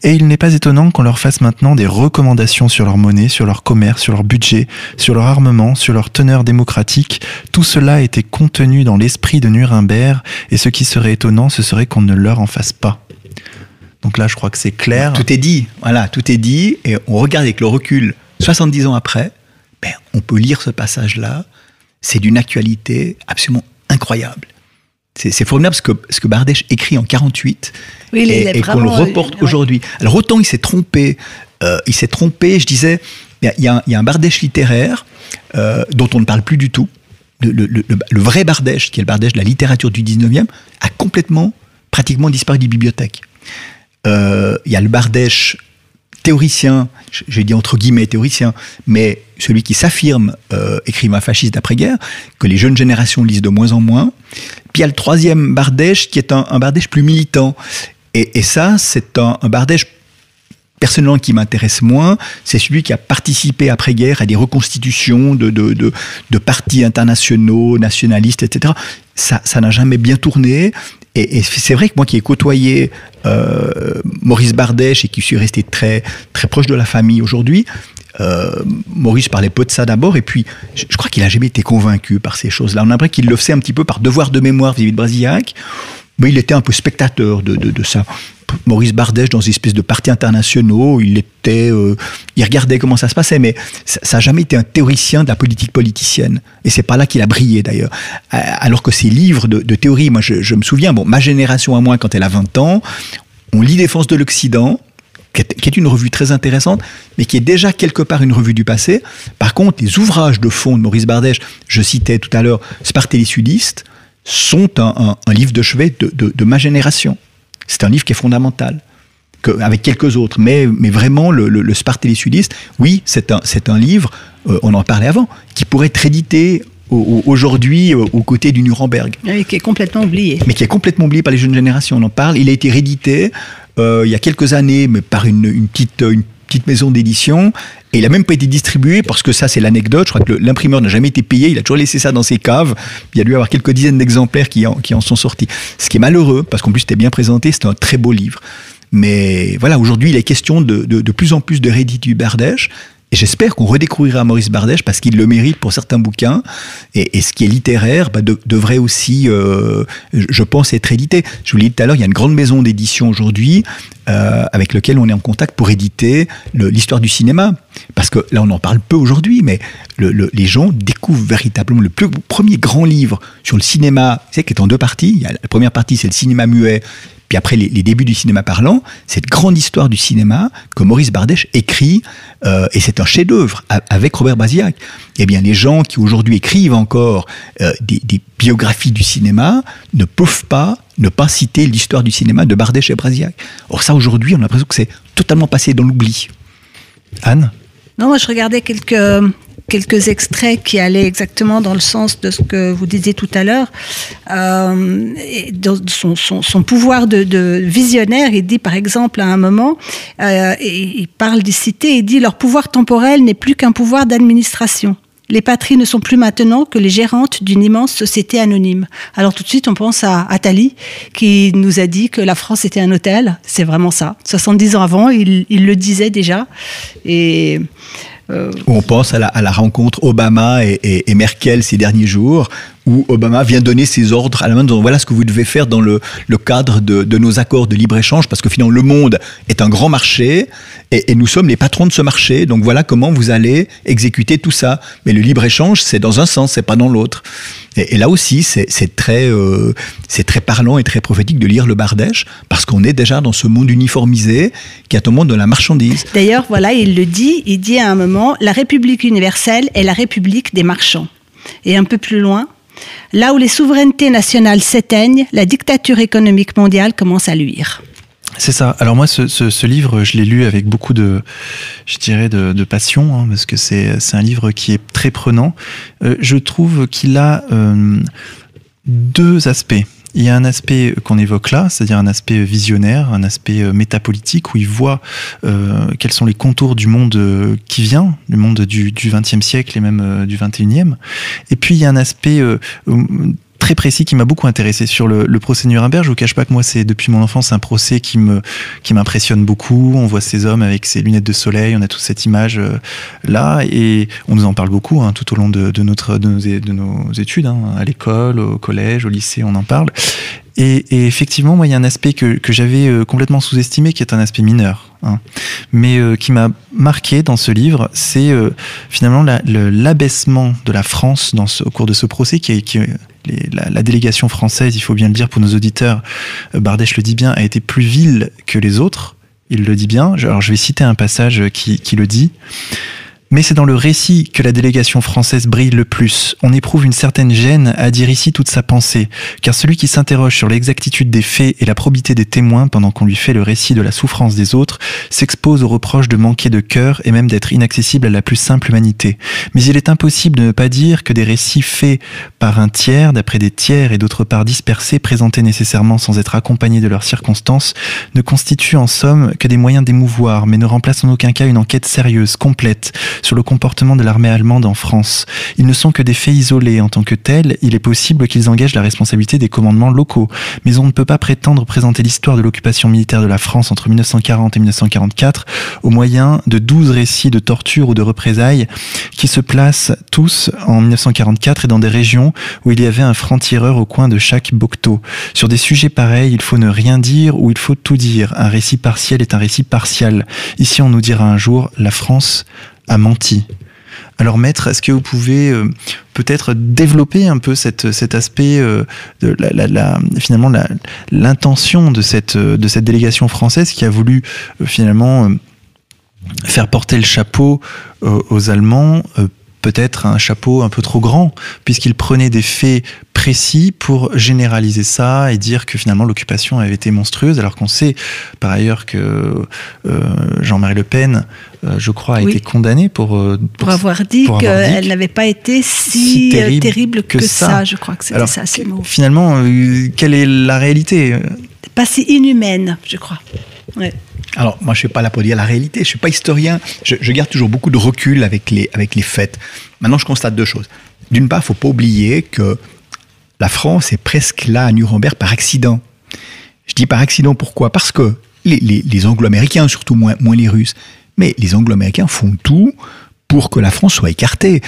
Et il n'est pas étonnant qu'on leur fasse maintenant des recommandations sur leur monnaie, sur leur commerce, sur leur budget, sur leur armement, sur leur teneur démocratique. Tout cela était contenu dans l'esprit de Nuremberg, et ce qui serait étonnant, ce serait qu'on ne leur en fasse pas. Donc là, je crois que c'est clair. Tout est dit, voilà, tout est dit, et on regarde avec le recul, 70 ans après, ben, on peut lire ce passage-là, c'est d'une actualité absolument incroyable. C'est formidable ce que, ce que Bardèche écrit en 48 et, qu'on le reporte aujourd'hui. Alors autant il s'est trompé, euh, il s'est trompé, je disais, il y, a, un Bardèche littéraire euh, dont on ne parle plus du tout. Le, vrai Bardèche, qui est le Bardèche de la littérature du 19e, a complètement, pratiquement disparu des bibliothèques. Euh, il y a le Bardèche théoricien, j'ai dit entre guillemets théoricien, mais celui qui s'affirme euh, écrivain fasciste d'après-guerre, que les jeunes générations lisent de moins en moins. Puis il y a le troisième Bardèche qui est un, Bardèche plus militant. Et, ça, c'est un, Bardèche personnellement qui m'intéresse moins, c'est celui qui a participé après-guerre à des reconstitutions de, de, de, partis internationaux, nationalistes, etc. Ça n'a jamais bien tourné. Et, c'est vrai que moi qui ai côtoyé euh, Maurice Bardèche et qui suis resté très, très proche de la famille aujourd'hui, Maurice parlait peu de ça d'abord, et puis je, crois qu'il a jamais été convaincu par ces choses-là. On a l'impression qu'il le faisait un petit peu par devoir de mémoire vis-à-vis de Brasillac, mais il était un peu spectateur de, de, ça. Maurice Bardèche dans une espèce de partis internationaux, il était, euh, il regardait comment ça se passait, mais ça n'a jamais été un théoricien de la politique politicienne. Et c'est pas là qu'il a brillé d'ailleurs. Euh, alors que ses livres de, théorie, moi je, me souviens, bon, ma génération à moi quand elle a 20 ans, on lit Défense de l'Occident, qui est, une revue très intéressante, mais qui est déjà quelque part une revue du passé. Par contre, les ouvrages de fond de Maurice Bardèche, je citais tout à l'heure Spartelli Sudiste, sont un, livre de chevet de ma génération. C'est un livre qui est fondamental. avec quelques autres, mais, mais vraiment le, le, le sudiste, oui, c'est un, c'est un livre, euh, on en parlait avant, qui pourrait être édité aujourd'hui euh, aux côtés du Nuremberg. Oui, qui est complètement oublié. Mais qui est complètement oublié par les jeunes générations, on en parle. Il a été réédité euh, il y a quelques années, mais par une, une petite, une petite maison d'édition. Et il n'a même pas été distribué parce que ça, c'est l'anecdote. Je crois que l'imprimeur n'a jamais été payé. Il a toujours laissé ça dans ses caves. Il y a dû avoir quelques dizaines d'exemplaires qui en, sont sortis. Ce qui est malheureux parce qu'en plus, c'était bien présenté. C'était un très beau livre. Mais voilà, aujourd'hui, il est question de, plus en plus de réédits du Bardèche. Et j'espère qu'on redécouvrira Maurice Bardèche parce qu'il le mérite pour certains bouquins. Et, ce qui est littéraire bah, devrait aussi, euh, je pense, être édité. Je vous l'ai dit tout à l'heure, il y a une grande maison d'édition aujourd'hui euh, avec lequel on est en contact pour éditer l'histoire du cinéma. Parce que là, on en parle peu aujourd'hui, mais le, le, les gens découvrent véritablement le premier grand livre sur le cinéma, c'est qui est en deux parties. La première partie, c'est le cinéma muet, puis après les, débuts du cinéma parlant, cette grande histoire du cinéma que Maurice Bardèche écrit, euh, et c'est un chef-d'œuvre avec Robert Bazillac. Eh bien, les gens qui aujourd'hui écrivent encore euh, des, biographies du cinéma ne peuvent pas ne pas citer l'histoire du cinéma de Bardèche et Brasillac. Or ça, aujourd'hui, on a l'impression que c'est totalement passé dans l'oubli. Anne? Non, moi je regardais quelques, quelques extraits qui allaient exactement dans le sens de ce que vous disiez tout à l'heure. Euh, son, pouvoir de, visionnaire, il dit par exemple à un moment, euh, il parle des cités, il dit leur pouvoir temporel n'est plus qu'un pouvoir d'administration. Les patries ne sont plus maintenant que les gérantes d'une immense société anonyme. Alors tout de suite, on pense à Attali, qui nous a dit que la France était un hôtel. C'est vraiment ça. 70 ans avant, il, il le disait déjà. Et on pense à la, rencontre Obama et, Merkel ces derniers jours, où Obama vient donner ses ordres à la main, disant voilà ce que vous devez faire dans le, cadre de, nos accords de libre-échange, parce que finalement le monde est un grand marché et, nous sommes les patrons de ce marché, donc voilà comment vous allez exécuter tout ça. Mais le libre-échange, c'est dans un sens, c'est pas dans l'autre. Et, là aussi, c'est très, euh, c'est très parlant et très prophétique de lire le Bardèche, parce qu'on est déjà dans ce monde uniformisé qui est un monde de la marchandise. D'ailleurs, voilà, il le dit, il dit à un moment, la République universelle est la République des marchands. Et un peu plus loin, Là où les souverainetés nationales s'éteignent, la dictature économique mondiale commence à luire. C'est ça. Alors moi, ce, livre, je l'ai lu avec beaucoup de, je dirais, de, passion, hein, parce que c'est un livre qui est très prenant. Euh, je trouve qu'il a euh, deux aspects. Il y a un aspect qu'on évoque là, c'est-à-dire un aspect visionnaire, un aspect euh, métapolitique, où il voit euh, quels sont les contours du monde euh, qui vient, du monde du XXe siècle et même du XXIe. Et puis il y a un aspect très précis qui m'a beaucoup intéressé sur le, le procès Nuremberg. Je vous cache pas que moi, c'est depuis mon enfance un procès qui me qui m'impressionne beaucoup. On voit ces hommes avec ces lunettes de soleil, on a toute cette image euh, là et on nous en parle beaucoup hein, tout au long de, notre de nos, de nos études, hein, à l'école, au collège, au lycée, on en parle. Et, effectivement, moi, il y a un aspect que, que j'avais euh, complètement sous-estimé, qui est un aspect mineur, hein, mais euh, qui m'a marqué dans ce livre, c'est finalement l'abaissement de la France au cours de ce procès, qui, qui la, délégation française, il faut bien le dire pour nos auditeurs, Bardèche le dit bien, a été plus vile que les autres. Il le dit bien. Alors, je vais citer un passage qui le dit. Mais c'est dans le récit que la délégation française brille le plus. On éprouve une certaine gêne à dire ici toute sa pensée, car celui qui s'interroge sur l'exactitude des faits et la probité des témoins pendant qu'on lui fait le récit de la souffrance des autres s'expose au reproche de manquer de cœur et même d'être inaccessible à la plus simple humanité. Mais il est impossible de ne pas dire que des récits faits par un tiers, d'après des tiers et d'autre part dispersés, présentés nécessairement sans être accompagnés de leurs circonstances, ne constituent en somme que des moyens d'émouvoir, mais ne remplacent en aucun cas une enquête sérieuse, complète, sur le comportement de l'armée allemande en France. Ils ne sont que des faits isolés. En tant que tels, il est possible qu'ils engagent la responsabilité des commandements locaux. Mais on ne peut pas prétendre présenter l'histoire de l'occupation militaire de la France entre 1940 et 1944 au moyen de 12 récits de torture ou de représailles qui se placent tous en 1944 et dans des régions où il y avait un franc-tireur au coin de chaque bocteau. Sur des sujets pareils, il faut ne rien dire ou il faut tout dire. Un récit partiel est un récit partial. Ici, on nous dira un jour, la France a menti. Alors maître, est-ce que vous pouvez euh, peut-être développer un peu cet aspect euh, de la, la, finalement l'intention de cette, de cette délégation française qui a voulu euh, finalement faire porter le chapeau aux Allemands peut-être un chapeau un peu trop grand, puisqu'il prenait des faits précis pour généraliser ça et dire que finalement l'occupation avait été monstrueuse, alors qu'on sait par ailleurs que euh, Jean-Marie Le Pen, euh, je crois, a été condamné pour, euh, pour, avoir dit qu'elle n'avait pas été si, terrible, que, ça. Je crois que c'était ça ces mots. Finalement, quelle est la réalité? Pas si inhumaine, je crois. Alors, moi, je ne suis pas là pour dire la réalité. Je ne suis pas historien. Je, garde toujours beaucoup de recul avec les, avec les faits. Maintenant, je constate deux choses. D'une part, il ne faut pas oublier que la France est presque là à Nuremberg par accident. Je dis par accident pourquoi? Parce que les, anglo-américains, surtout moins les Russes, mais les anglo-américains font tout pour que la France soit écartée.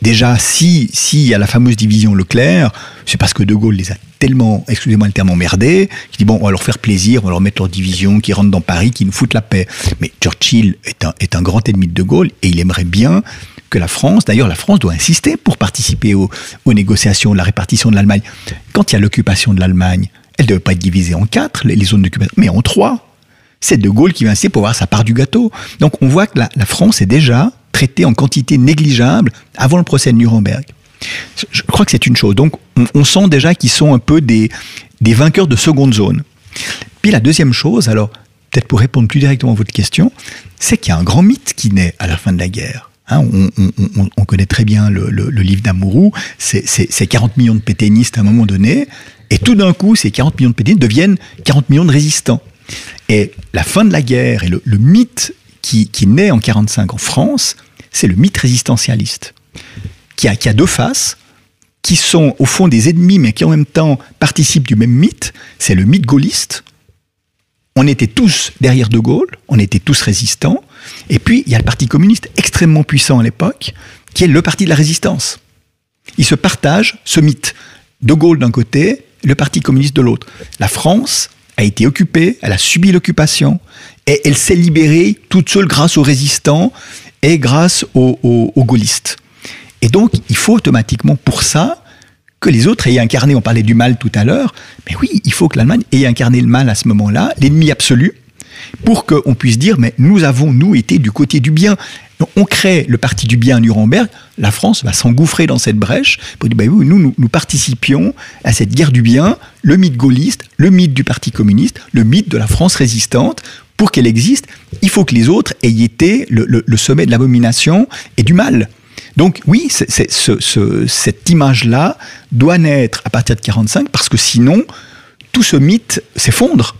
Déjà, si s'il y a la fameuse division Leclerc, c'est parce que De Gaulle les a tellement, excusez-moi le terme, emmerdés, qu'il dit bon, on va leur faire plaisir, on va leur mettre leur division, qui rentrent dans Paris, qui nous foutent la paix. Mais Churchill est un, est un grand ennemi de De Gaulle et il aimerait bien que la France, d'ailleurs la France doit insister pour participer aux, négociations, la répartition de l'Allemagne. Quand il y a l'occupation de l'Allemagne, elle ne devait pas être divisée en quatre, les, zones d'occupation, mais en trois. C'est De Gaulle qui va insister pour avoir sa part du gâteau. Donc on voit que la France est déjà traité en quantité négligeable avant le procès de Nuremberg. Je crois que c'est une chose. Donc, on, sent déjà qu'ils sont un peu des, des vainqueurs de seconde zone. Puis la deuxième chose, alors, peut-être pour répondre plus directement à votre question, c'est qu'il y a un grand mythe qui naît à la fin de la guerre. Hein, on, connaît très bien le, livre d'Amourou, c'est 40 millions de pétainistes à un moment donné, et tout d'un coup, ces 40 millions de pétainistes deviennent 40 millions de résistants. Et la fin de la guerre et le, mythe qui, naît en 45 en France, c'est le mythe résistentialiste, qui a, qui a deux faces, qui sont au fond des ennemis, mais qui en même temps participent du même mythe. C'est le mythe gaulliste. On était tous derrière De Gaulle, on était tous résistants. Et puis, il y a le Parti communiste extrêmement puissant à l'époque, qui est le parti de la résistance. Ils se partagent ce mythe. De Gaulle d'un côté, le Parti communiste de l'autre. La France a été occupée, elle a subi l'occupation, et elle s'est libérée toute seule grâce aux résistants et grâce aux, gaullistes. Et donc, il faut automatiquement pour ça que les autres aient incarné, on parlait du mal tout à l'heure, mais oui, il faut que l'Allemagne ait incarné le mal à ce moment-là, l'ennemi absolu, pour qu'on puisse dire, mais nous avons, nous, été du côté du bien. on crée le parti du bien à Nuremberg, la France va s'engouffrer dans cette brèche pour dire, bah nous, nous, participions à cette guerre du bien, le mythe gaulliste, le mythe du Parti communiste, le mythe de la France résistante, pour qu'elle existe, il faut que les autres aient été le, sommet de l'abomination et du mal. Donc oui, cette image-là doit naître à partir de 45 parce que sinon, tout ce mythe s'effondre.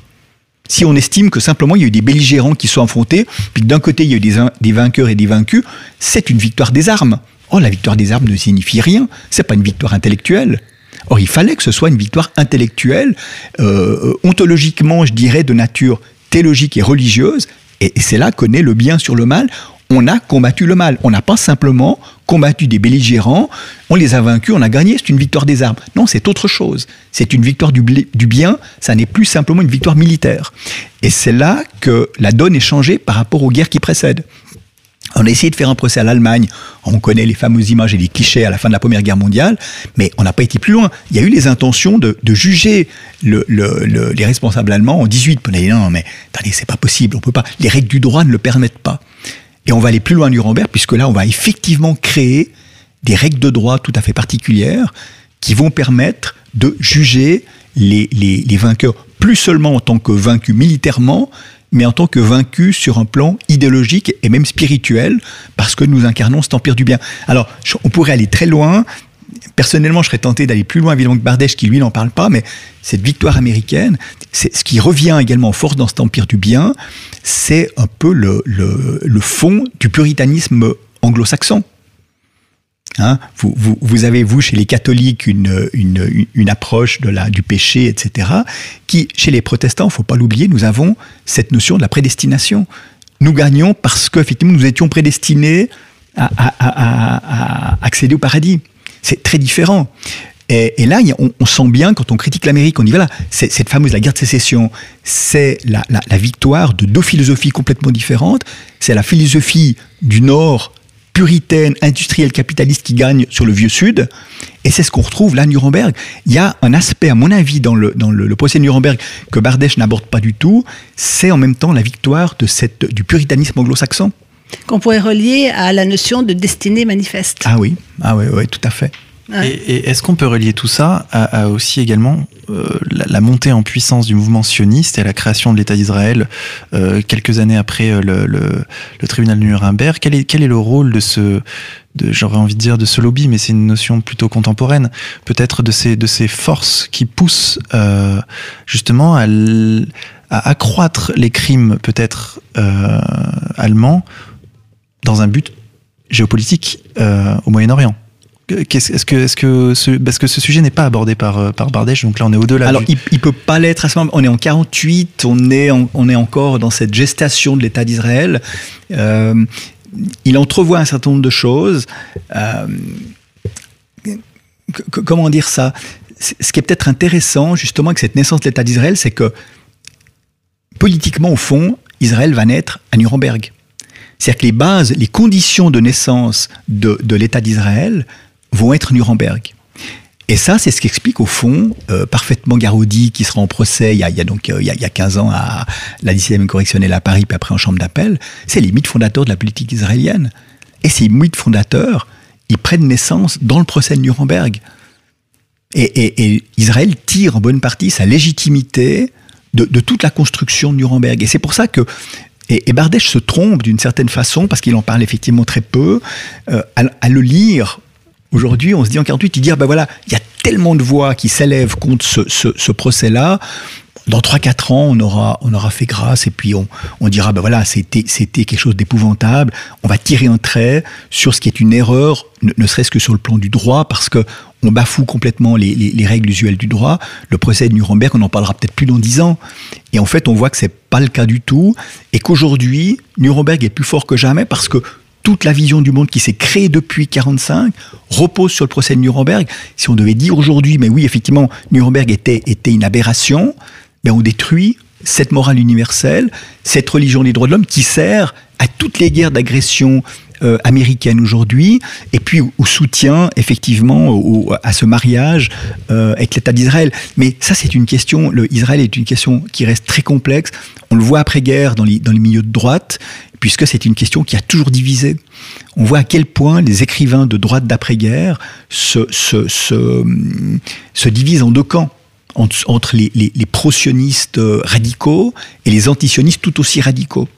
Si on estime que simplement il y a eu des belligérants qui sont affrontés, puis d'un côté il y a eu des, vainqueurs et des vaincus, c'est une victoire des armes. Oh, la victoire des armes ne signifie rien, c'est pas une victoire intellectuelle. Or, il fallait que ce soit une victoire intellectuelle, euh, ontologiquement, je dirais, de nature théologique et religieuse, et c'est là qu'on est le bien sur le mal. On a combattu le mal. On n'a pas simplement combattu des belligérants, on les a vaincus, on a gagné, c'est une victoire des armes. Non, c'est autre chose. C'est une victoire du, du bien, ça n'est plus simplement une victoire militaire. Et c'est là que la donne est changée par rapport aux guerres qui précèdent. On a essayé de faire un procès à l'Allemagne. On connaît les fameuses images et les clichés à la fin de la Première Guerre mondiale, mais on n'a pas été plus loin. Il y a eu les intentions de, juger les responsables allemands en 18. On a dit non, mais attendez, c'est pas possible, on peut pas. Les règles du droit ne le permettent pas. Et on va aller plus loin Nuremberg, puisque là, on va effectivement créer des règles de droit tout à fait particulières qui vont permettre de juger les, les vainqueurs, plus seulement en tant que vaincus militairement, mais en tant que vaincu sur un plan idéologique et même spirituel, parce que nous incarnons cet empire du bien. Alors, on pourrait aller très loin. Personnellement, je serais tenté d'aller plus loin que Bardèche, qui lui n'en parle pas, mais cette victoire américaine, ce qui revient également en force dans cet empire du bien, c'est un peu le, fond du puritanisme anglo-saxon. Hein, vous, avez, vous, chez les catholiques, une, approche du péché, etc., qui, chez les protestants, il faut pas l'oublier, nous avons cette notion de la prédestination. Nous gagnons parce qu'effectivement, nous étions prédestinés à, accéder au paradis. C'est très différent. Et, là, on, sent bien, quand on critique l'Amérique, on dit voilà, cette fameuse la guerre de sécession, c'est la victoire de deux philosophies complètement différentes. C'est la philosophie du Nord puritaine, industrielle, capitaliste qui gagne sur le vieux Sud. Et c'est ce qu'on retrouve là à Nuremberg. Il y a un aspect, à mon avis, dans le, dans le, le procès de Nuremberg que Bardèche n'aborde pas du tout. C'est en même temps la victoire de cette, du puritanisme anglo-saxon. Qu'on pourrait relier à la notion de destinée manifeste. Ah oui, ah oui, oui tout à fait. Et, et est-ce qu'on peut relier tout ça à, à aussi également euh, la, la, montée en puissance du mouvement sioniste et à la création de l'État d'Israël euh, quelques années après euh, le, le, le, tribunal de Nuremberg? Quel est, quel est le rôle de ce j'aurais envie de dire de ce lobby, mais c'est une notion plutôt contemporaine, peut-être de ces, de ces forces qui poussent euh, justement à, à, accroître les crimes peut-être euh, allemands dans un but géopolitique au Moyen-Orient? Est-ce que, est-ce que ce, parce que ce sujet n'est pas abordé par, par Bardèche, donc là on est au-delà. Alors du... il, il peut pas l'être à ce moment. On est en 48, on est, en, on est encore dans cette gestation de l'État d'Israël. Euh, il entrevoit un certain nombre de choses. Euh, comment dire ça? Ce qui est peut-être intéressant, justement, avec cette naissance de l'État d'Israël, c'est que politiquement, au fond, Israël va naître à Nuremberg. C'est-à-dire que les bases, les conditions de naissance de, de l'État d'Israël vont être Nuremberg. Et ça, c'est ce qui explique au fond euh, parfaitement Garodi, qui sera en procès il y a, donc euh, il, y a, il y a 15 ans à la 17e correctionnelle à Paris, puis après en chambre d'appel. C'est les mythes fondateurs de la politique israélienne. Et ces mythes fondateurs, ils prennent naissance dans le procès de Nuremberg. Et, Israël tire en bonne partie sa légitimité de, toute la construction de Nuremberg. Et c'est pour ça que et, Bardèche se trompe d'une certaine façon, parce qu'il en parle effectivement très peu, euh, à le lire Aujourd'hui, on se dit en 48, il ah ben voilà, il y a tellement de voix qui s'élèvent contre ce, ce, procès-là. Dans 3-4 ans, on aura, on aura fait grâce et puis on, on dira, ben voilà, c'était, c'était quelque chose d'épouvantable. On va tirer un trait sur ce qui est une erreur, ne, serait-ce que sur le plan du droit, parce que on bafoue complètement les, les, les, règles usuelles du droit. Le procès de Nuremberg, on en parlera peut-être plus dans 10 ans. Et en fait, on voit que c'est pas le cas du tout et qu'aujourd'hui, Nuremberg est plus fort que jamais parce que toute la vision du monde qui s'est créée depuis 45 repose sur le procès de Nuremberg. Si on devait dire aujourd'hui, mais oui, effectivement, Nuremberg était, était une aberration, mais on détruit cette morale universelle, cette religion des droits de l'homme qui sert à toutes les guerres d'agression euh, américaine aujourd'hui, et puis au, au soutien effectivement à ce mariage euh, avec l'État d'Israël. Mais ça, c'est une question. Israël est une question qui reste très complexe. On le voit après guerre dans les, dans les milieux de droite, puisque c'est une question qui a toujours divisé. On voit à quel point les écrivains de droite d'après-guerre se, se divisent en deux camps entre les, pro-sionistes radicaux et les anti-sionistes tout aussi radicaux.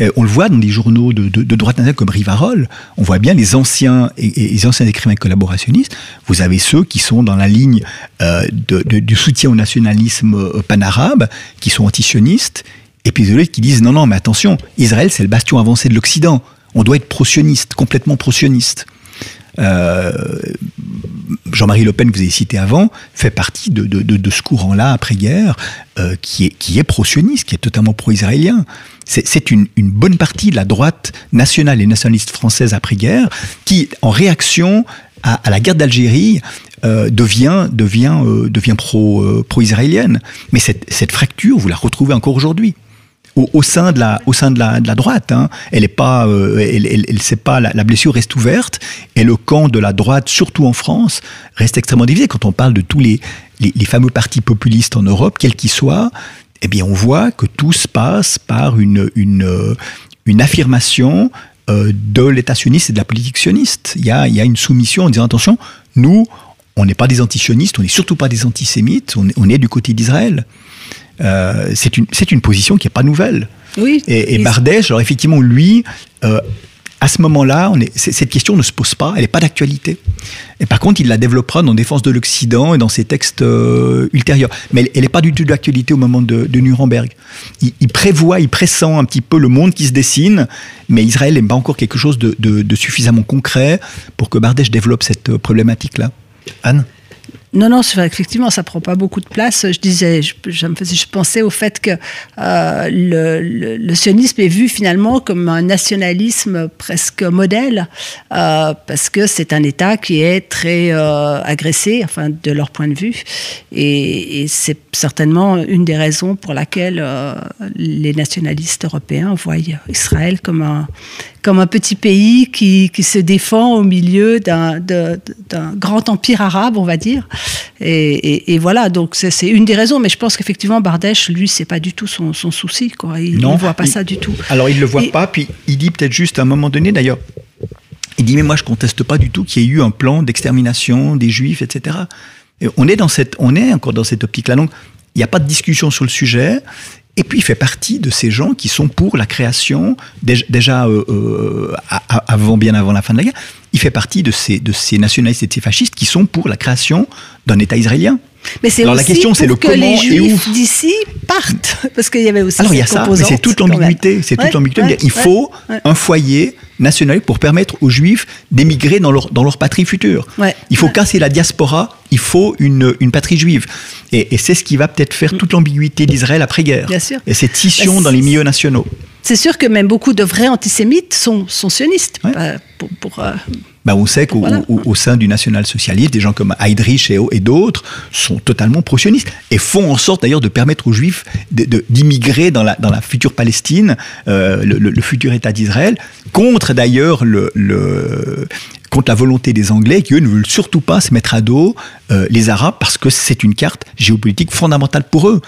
Euh, on le voit dans des journaux de, de, droite nationale comme Rivarol, on voit bien les anciens et, écrivains collaborationnistes. Vous avez ceux qui sont dans la ligne euh, du soutien au nationalisme euh, panarabe, qui sont antisionistes, et puis d'autres qui disent non, non, mais attention, Israël c'est le bastion avancé de l'Occident. On doit être pro-sioniste, complètement pro-sioniste. Euh, Jean-Marie Le Pen, que vous avez cité avant, fait partie de, de, de, ce courant-là après-guerre euh, qui est, qui est pro-sioniste, qui est totalement pro-israélien. C'est une, une, bonne partie de la droite nationale et nationaliste française après-guerre qui, en réaction à, la guerre d'Algérie, euh, devient, devient, devient pro, pro-israélienne. Mais cette, cette fracture, vous la retrouvez encore aujourd'hui. Au, sein de la, au sein de la, de la droite. Hein. Elle est pas, euh, elle, elle, elle pas, la, blessure reste ouverte et le camp de la droite, surtout en France, reste extrêmement divisé. Quand on parle de tous les, les, fameux partis populistes en Europe, quels qu'ils soient, eh bien, on voit que tout se passe par une, une, une affirmation euh, de l'État sioniste et de la politique sioniste. Il y a, il y a une soumission en disant attention, nous, on n'est pas des antisionistes, on n'est surtout pas des antisémites, on on est du côté d'Israël. Euh, c'est une, une position qui n'est pas nouvelle. Oui. Et, et Bardèche, alors effectivement, lui, euh, à ce moment-là, cette question ne se pose pas, elle n'est pas d'actualité. Et par contre, il la développera dans Défense de l'Occident et dans ses textes euh, ultérieurs. Mais elle n'est pas du tout d'actualité au moment de, Nuremberg. Il, prévoit, il pressent un petit peu le monde qui se dessine, mais Israël n'est pas encore quelque chose de, de suffisamment concret pour que Bardèche développe cette problématique-là. Anne? Non, non, effectivement, ça prend pas beaucoup de place. Je disais, je, je, je pensais au fait que euh, le, le, sionisme est vu finalement comme un nationalisme presque modèle, euh, parce que c'est un État qui est très euh, agressé, enfin de leur point de vue, et, et c'est certainement une des raisons pour laquelle euh, les nationalistes européens voient Israël comme un comme un petit pays qui, qui se défend au milieu d'un grand empire arabe, on va dire. Et, et, voilà, donc c'est une des raisons. Mais je pense qu'effectivement, Bardèche, lui, c'est pas du tout son, son souci. Quoi. Il ne voit pas ça du tout. Alors, il le voit pas. Puis, il dit peut-être juste à un moment donné, d'ailleurs, il dit, mais moi, je conteste pas du tout qu'il y ait eu un plan d'extermination des Juifs, etc. Et on est dans cette, on est encore dans cette optique-là. Donc, il n'y a pas de discussion sur le sujet. Et puis il fait partie de ces gens qui sont pour la création, déjà euh, euh, avant, bien avant la fin de la guerre, il fait partie de ces, de ces nationalistes et de ces fascistes qui sont pour la création d'un État israélien. Mais c'est aussi la question, c'est le que comment les Juifs d'ici partent, <laughs> parce qu'il y avait aussi. Alors il y a ça, mais c'est toute l'ambiguïté. C'est toute l'ambiguïté. il faut un foyer national pour permettre aux Juifs d'émigrer dans leur dans leur patrie future. Il faut casser la diaspora. Il faut une, une patrie juive. Et, c'est ce qui va peut-être faire toute l'ambiguïté d'Israël après-guerre. Et cette scission dans les milieux nationaux. C'est sûr que même beaucoup de vrais antisémites sont, sont sionistes. Euh, pour, euh, bah, on sait qu'au sein du national-socialisme, des gens comme Heydrich et, et d'autres sont totalement pro-sionistes et font en sorte d'ailleurs de permettre aux Juifs d'immigrer dans la, dans la future Palestine, euh, le, futur État d'Israël, contre d'ailleurs le, le, contre la volonté des Anglais qui, eux, ne veulent surtout pas se mettre à dos les Arabes parce que c'est une carte géopolitique fondamentale pour eux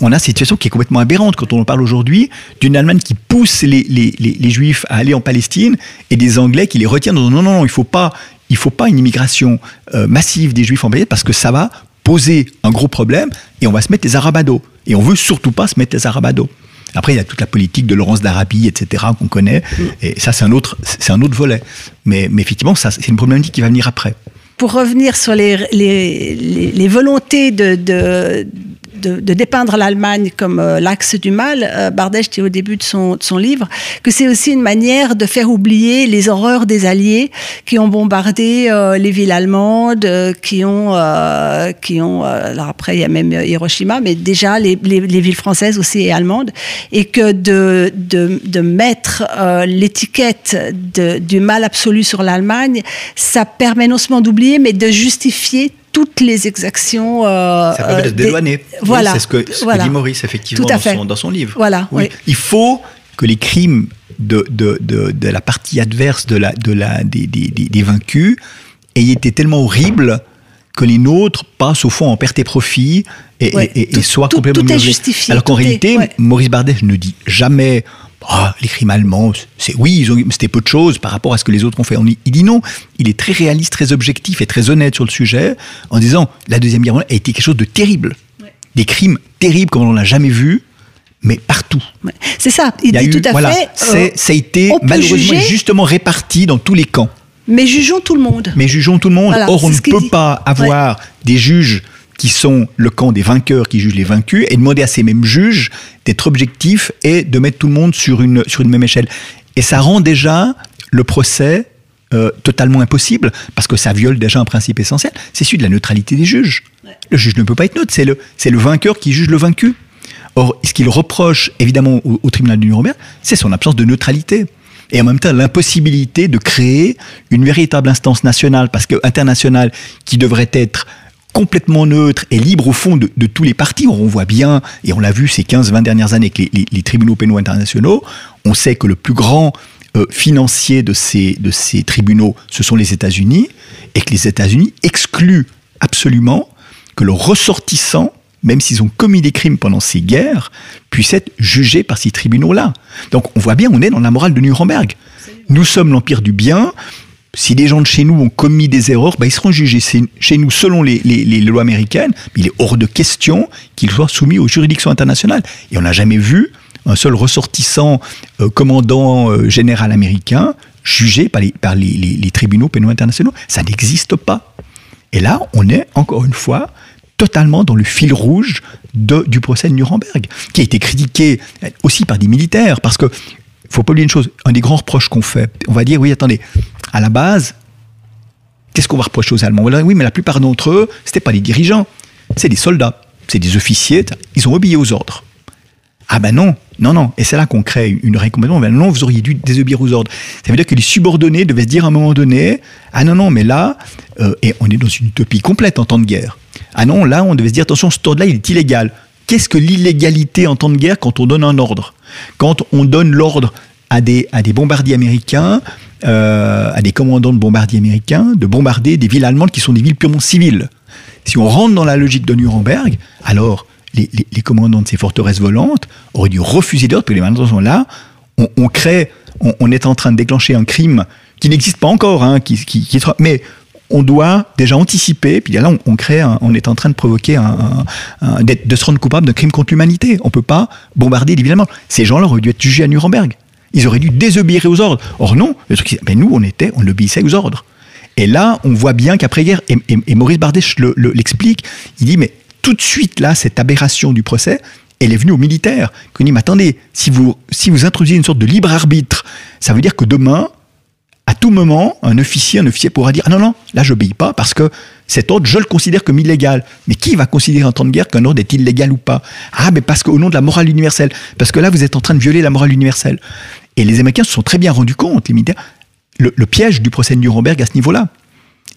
on a cette situation qui est complètement aberrante quand on en parle aujourd'hui d'une Allemagne qui pousse les, Juifs à aller en Palestine et des Anglais qui les retiennent. Non, non, non, il faut pas, faut pas une immigration euh, massive des Juifs en Palestine parce que ça va poser un gros problème et on va se mettre les Arabados. Et on veut surtout pas se mettre les Arabados. Après, il y a toute la politique de Laurence d'Arabie, etc., qu'on connaît. Et ça, c'est un autre, c'est un autre volet. Mais, effectivement, c'est une problématique qui va venir après. Pour revenir sur les, volontés de de, dépeindre l'Allemagne comme euh, l'axe du mal, euh, Bardèche dit au début de son, son livre que c'est aussi une manière de faire oublier les horreurs des Alliés qui ont bombardé euh, les villes allemandes, qui ont, qui ont alors après il y a même Hiroshima, mais déjà les, les, villes françaises aussi et allemandes, et que de, de, de mettre l'étiquette du mal absolu sur l'Allemagne, ça permet non seulement d'oublier, mais de justifier toutes les exactions. Euh, ça permet de euh, dédouaner. Voilà. c'est ce, que, dit Maurice, effectivement, dans son, dans son, livre. Voilà. Oui. Il faut que les crimes de, de, de, de, la partie adverse de la, de la, des, des, des, vaincus aient été tellement horribles que les nôtres passent au fond en perte et profit et, et, et, soient complètement tout est justifié. Alors qu'en réalité, Maurice Bardet ne dit jamais ah, les crimes allemands, c'est oui, c'était peu de choses par rapport à ce que les autres ont fait. il dit non, il est très réaliste, très objectif et très honnête sur le sujet en disant la deuxième guerre mondiale a été quelque chose de terrible, des crimes terribles comme on l'a jamais vu. Mais partout. C'est ça, il, dit tout à fait. Euh, ça a été malheureusement justement réparti dans tous les camps. Mais jugeons tout le monde. Mais jugeons tout le monde. Or, on ne peut pas avoir des juges qui sont le camp des vainqueurs qui jugent les vaincus, et demander à ces mêmes juges d'être objectifs et de mettre tout le monde sur une, sur une même échelle. Et ça rend déjà le procès euh, totalement impossible, parce que ça viole déjà un principe essentiel, c'est celui de la neutralité des juges. Le juge ne peut pas être neutre, c'est le, c'est le vainqueur qui juge le vaincu. Or, ce qu'il reproche évidemment au, tribunal de Nuremberg, c'est son absence de neutralité et en même temps l'impossibilité de créer une véritable instance nationale, parce que internationale qui devrait être complètement neutre et libre au fond de, tous les partis. On voit bien, et on l'a vu ces 15-20 dernières années avec les, tribunaux pénaux internationaux, on sait que le plus grand euh, financier de ces, tribunaux, ce sont les États-Unis, et que les États-Unis excluent absolument que leurs ressortissants, même s'ils ont commis des crimes pendant ces guerres, puissent être jugés par ces tribunaux-là. Donc on voit bien, on est dans la morale de Nuremberg. Nous sommes l'empire du bien, si des gens de chez nous ont commis des erreurs, bah, ils seront jugés chez nous selon les, lois américaines. Il est hors de question qu'ils soient soumis aux juridictions internationales. Et on n'a jamais vu un seul ressortissant euh, commandant euh, général américain jugés par les, les, tribunaux pénaux internationaux. Ça n'existe pas. Et là, on est encore une fois totalement dans le fil rouge du procès de Nuremberg, qui a été critiqué aussi par des militaires, parce que faut pas oublier une chose, un des grands reproches qu'on fait, on va dire, oui, attendez, à la base, qu'est-ce qu'on va reprocher aux Allemands? Oui, mais la plupart d'entre eux, c'était pas des dirigeants, c'est des soldats, c'est des officiers, ils ont obéi aux ordres. Ah ben non, non, non. Et c'est là qu'on crée une récompensation. Ben non, vous auriez dû désobéir aux ordres. Ça veut dire que les subordonnés devaient se dire à un moment donné, ah non, non, mais là, euh, et on est dans une utopie complète en temps de guerre. Ah non, là, on devait se dire, attention, ce ordre-là, il est illégal. Qu'est-ce que l'illégalité en temps de guerre quand on donne un ordre? Quand on donne l'ordre à des, à des bombardiers américains, euh, à des commandants de bombardiers américains, de bombarder des villes allemandes qui sont des villes purement civiles. Si on rentre dans la logique de Nuremberg, alors les, commandants de ces forteresses volantes auraient dû refuser d'ordre, puis les maintenant sont là, on, crée, on, est en train de déclencher un crime qui n'existe pas encore, hein, mais on doit déjà anticiper, puis là on, crée, on est en train de provoquer un, de se rendre coupable d'un crime contre l'humanité. On peut pas bombarder évidemment. Ces gens-là auraient dû être jugés à Nuremberg. Ils auraient dû désobéir aux ordres. Or non, mais nous on était, on obéissait aux ordres. Et là, on voit bien qu'après-guerre, et, Maurice Bardèche l'explique, il dit, mais tout de suite, là, cette aberration du procès, elle est venue aux militaires. Qui dit, mais attendez, si vous, si vous introduisez une sorte de libre arbitre, ça veut dire que demain, tout moment, un officier, un officier pourra dire, ah non, non, là, j'obéis pas parce que cet ordre, je le considère comme illégal. Mais qui va considérer en temps de guerre qu'un ordre est illégal ou pas? Ah, mais parce qu'au nom de la morale universelle. Parce que là, vous êtes en train de violer la morale universelle. Et les Américains se sont très bien rendus compte, les militaires, le, piège du procès de Nuremberg à ce niveau-là.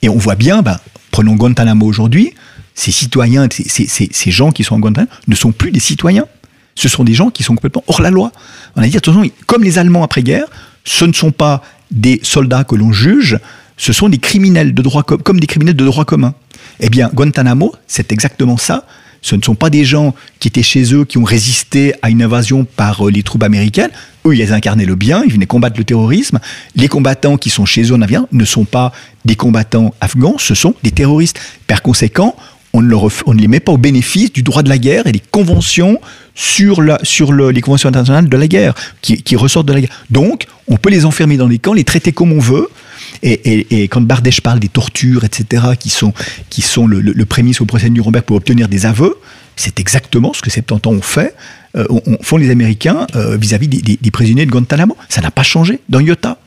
Et on voit bien, ben, prenons Guantanamo aujourd'hui, ces citoyens, ces, gens qui sont en Guantanamo ne sont plus des citoyens. Ce sont des gens qui sont complètement hors la loi. On a dit, attention, comme les Allemands après-guerre, ce ne sont pas des soldats que l'on juge, ce sont des criminels de droit comme des criminels de droit commun. Eh bien, Guantanamo, c'est exactement ça. Ce ne sont pas des gens qui étaient chez eux, qui ont résisté à une invasion par euh, les troupes américaines. Eux, ils incarnaient le bien, ils venaient combattre le terrorisme. Les combattants qui sont chez eux en avion ne sont pas des combattants afghans, ce sont des terroristes. Par conséquent, on ne, les met pas au bénéfice du droit de la guerre et des conventions sur, les conventions internationales de la guerre, qui, ressortent de la guerre. Donc, on peut les enfermer dans les camps, les traiter comme on veut, et, quand Bardèche parle des tortures, etc., qui sont, le, le, prémisse au procès de Nuremberg pour obtenir des aveux, c'est exactement ce que 70 ans ont fait, euh, font les Américains euh, vis-à-vis des, prisonniers de Guantanamo. Ça n'a pas changé dans Iota.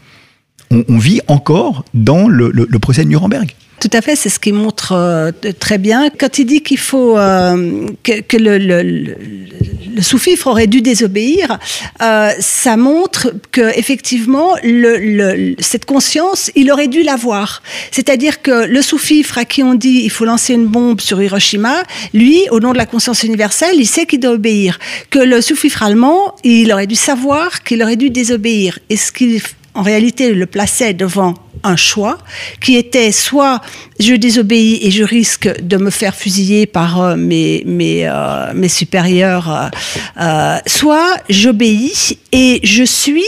On, vit encore dans le procès de Nuremberg. Tout à fait, c'est ce qui montre euh, très bien. Quand il dit qu'il faut euh, que, le, le, aurait dû désobéir, euh, ça montre que effectivement cette conscience, il aurait dû l'avoir. C'est-à-dire que le sous-fifre à qui on dit il faut lancer une bombe sur Hiroshima, lui, au nom de la conscience universelle, il sait qu'il doit obéir. Que le sous-fifre allemand, il aurait dû savoir qu'il aurait dû désobéir. Et ce qu'il en réalité le plaçait devant un choix qui était soit je désobéis et je risque de me faire fusiller par euh, mes, mes, euh, supérieurs, euh, soit j'obéis et je suis,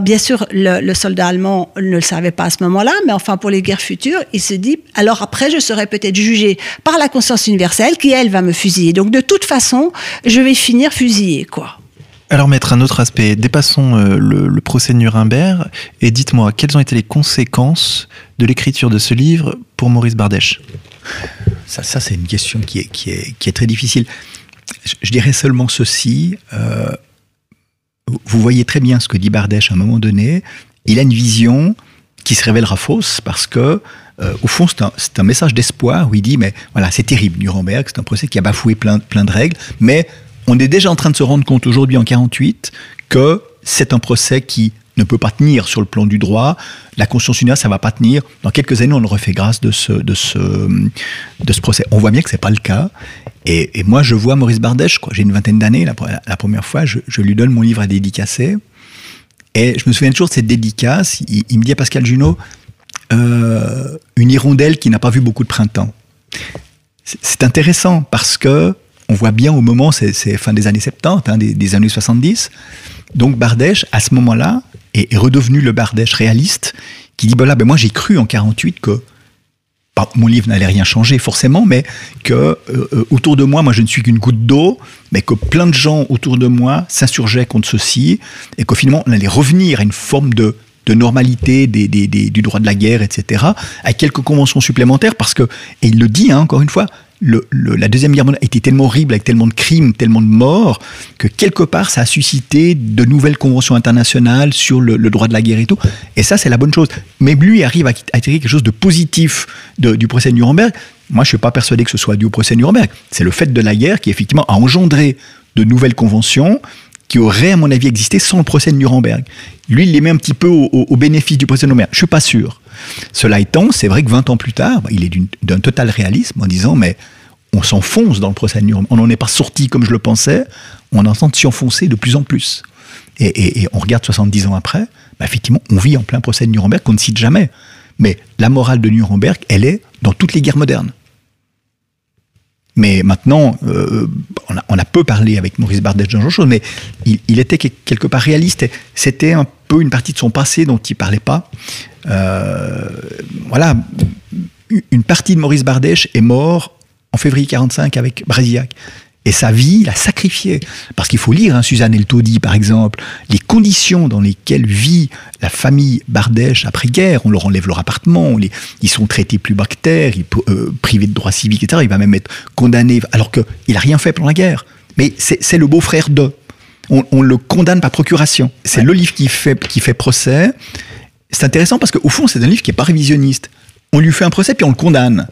bien sûr le, soldat allemand ne le savait pas à ce moment-là, mais enfin pour les guerres futures, il se dit, alors après je serai peut-être jugé par la conscience universelle qui elle va me fusiller. Donc de toute façon, je vais finir fusillé, quoi. Alors, mettre un autre aspect. Dépassons euh, le, procès de Nuremberg et dites-moi, quelles ont été les conséquences de l'écriture de ce livre pour Maurice Bardèche? Ça, c'est une question qui est, qui est, qui est très difficile. Je, dirais seulement ceci. Euh, vous voyez très bien ce que dit Bardèche à un moment donné. Il a une vision qui se révélera fausse parce que, euh, au fond, c'est un, un, message d'espoir où il dit Mais voilà, c'est terrible, Nuremberg, c'est un procès qui a bafoué plein, plein de règles, mais on est déjà en train de se rendre compte aujourd'hui en 48 que c'est un procès qui ne peut pas tenir sur le plan du droit. La conscience universelle, ça va pas tenir. Dans quelques années, on aurait fait grâce de ce, de ce, de ce procès. On voit bien que c'est pas le cas. Et, moi, je vois Maurice Bardèche, j'ai une vingtaine d'années, la, première fois, je, lui donne mon livre à dédicacer. Et je me souviens toujours de cette dédicace. Il, me dit à Pascal Junot, euh, une hirondelle qui n'a pas vu beaucoup de printemps. C'est intéressant parce que on voit bien au moment, c'est fin des années 70, hein, des, années 70. Donc Bardèche, à ce moment-là, est, redevenu le Bardèche réaliste, qui dit, ben moi j'ai cru en 48 que mon livre n'allait rien changer forcément, mais que euh, euh, autour de moi, moi je ne suis qu'une goutte d'eau, mais que plein de gens autour de moi s'insurgeaient contre ceci, et qu'au finalement on allait revenir à une forme de normalité du droit de la guerre, etc., avec quelques conventions supplémentaires, parce que, et il le dit hein, encore une fois, la Deuxième Guerre mondiale était tellement horrible, avec tellement de crimes, tellement de morts, que quelque part, ça a suscité de nouvelles conventions internationales sur le, droit de la guerre et tout. Et ça, c'est la bonne chose. Mais lui arrive à, tirer quelque chose de positif du procès de Nuremberg. Moi, je ne suis pas persuadé que ce soit dû au procès de Nuremberg. C'est le fait de la guerre qui, effectivement, a engendré de nouvelles conventions qui auraient, à mon avis, existé sans le procès de Nuremberg. Lui, il les met un petit peu au, au, au bénéfice du procès de Nuremberg. Je suis pas sûr. Cela étant, c'est vrai que 20 ans plus tard, il est d'un total réalisme en disant, mais on s'enfonce dans le procès de Nuremberg. On n'en est pas sorti comme je le pensais, on est en train de s'y enfoncer de plus en plus. Et, on regarde 70 ans après, bah effectivement, on vit en plein procès de Nuremberg qu'on ne cite jamais. Mais la morale de Nuremberg, elle est dans toutes les guerres modernes. Mais maintenant, euh, on, a, peu parlé avec Maurice Bardèche de genre chose, mais il, était quelque part réaliste. C'était un peu une partie de son passé dont il parlait pas. Euh, voilà, une partie de Maurice Bardèche est mort en février 45 avec Brasillac. Et sa vie, il a sacrifié. Parce qu'il faut lire hein, Suzanne El Taudi, par exemple, les conditions dans lesquelles vit la famille Bardèche après-guerre. On leur enlève leur appartement, les, ils sont traités plus terre, ils, euh, privés de droits civiques, etc. Il va même être condamné, alors qu'il n'a rien fait pendant la guerre. Mais c'est le beau-frère de. On, on, le condamne par procuration. C'est ouais. le livre qui fait, qui fait procès. C'est intéressant parce qu'au fond, c'est un livre qui n'est pas révisionniste on lui fait un procès puis on le condamne.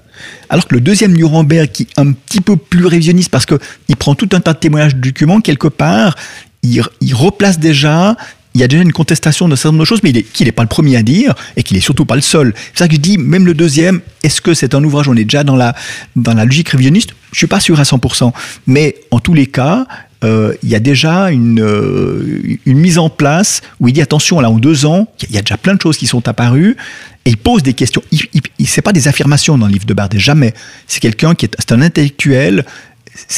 Alors que le deuxième Nuremberg, qui est un petit peu plus révisionniste parce qu'il prend tout un tas de témoignages de documents, quelque part, il, il, replace déjà, il y a déjà une contestation de certaines choses, mais qu'il n'est pas le premier à dire et qu'il n'est surtout pas le seul. C'est ça que je dis, même le deuxième, est-ce que c'est un ouvrage, on est déjà dans la, dans la logique révisionniste? Je ne suis pas sûr à 100%. Mais en tous les cas, euh, il y a déjà une, euh, une mise en place où il dit attention, là en deux ans, il y a déjà plein de choses qui sont apparues et il pose des questions. Il, il, c'est pas des affirmations dans le livre de Bardet, jamais. C'est quelqu'un qui est, un intellectuel.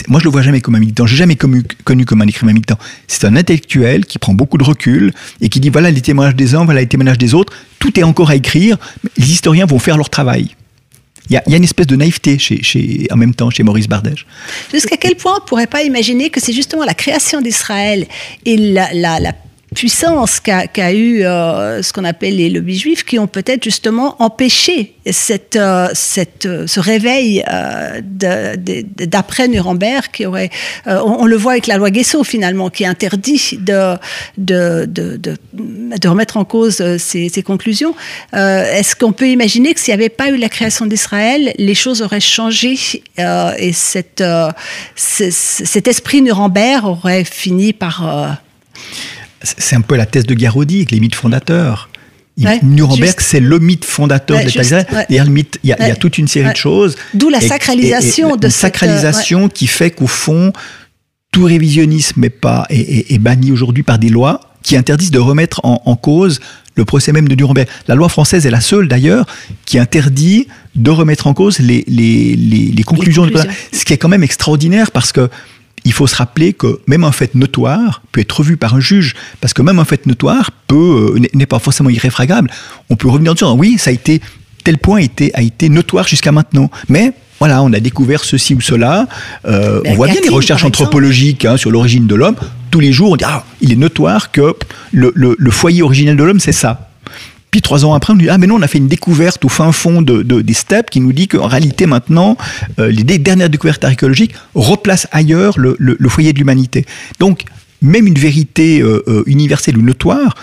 Moi, je le vois jamais comme un militant. Je l'ai jamais connu, connu comme un écrivain militant. C'est un intellectuel qui prend beaucoup de recul et qui dit voilà les témoignages des uns, voilà les témoignages des autres. Tout est encore à écrire. Les historiens vont faire leur travail. Il y, a, une espèce de naïveté chez, en même temps chez Maurice Bardèche. Jusqu'à quel point on ne pourrait pas imaginer que c'est justement la création d'Israël et la puissance qu'a qu eu euh, ce qu'on appelle les lobbies juifs qui ont peut-être justement empêché cette, euh, euh, ce réveil d'après Nuremberg qui aurait, on, le voit avec la loi Guesso finalement qui interdit de, de, de, de, remettre en cause ces, ces conclusions. Est-ce qu'on peut imaginer que s'il n'y avait pas eu la création d'Israël, les choses auraient changé et cette, cet esprit Nuremberg aurait fini par c'est un peu la thèse de Garodi avec les mythes fondateurs. Ouais, Nuremberg, c'est le mythe fondateur ouais, de l'État d'Israël. Ouais. Il, y a, mythe, il, y a, toute une série de choses. D'où la sacralisation et, et, de cette sacralisation qui fait qu'au fond, tout révisionnisme est, pas, est, est banni aujourd'hui par des lois qui interdisent de remettre en, en, cause le procès même de Nuremberg. La loi française est la seule d'ailleurs qui interdit de remettre en cause les, les, les, les conclusions, les conclusions. ce qui est quand même extraordinaire parce que il faut se rappeler que même un fait notoire peut être revu par un juge, parce que même un fait notoire peut euh, n'est pas forcément irréfragable. On peut revenir en disant oui, ça a été tel point a été, a été notoire jusqu'à maintenant, mais voilà, on a découvert ceci ou cela. Euh, on voit bien les recherches anthropologiques hein, sur l'origine de l'homme. Tous les jours, on dit ah, il est notoire que le, le, le foyer originel de l'homme, c'est ça. Puis trois ans après, on dit ah mais non, on a fait une découverte au fin fond de, de des steppes qui nous dit qu'en réalité maintenant, euh, les dernières découvertes archéologiques replacent ailleurs le, foyer de l'humanité. Donc même une vérité euh, euh, universelle ou notoire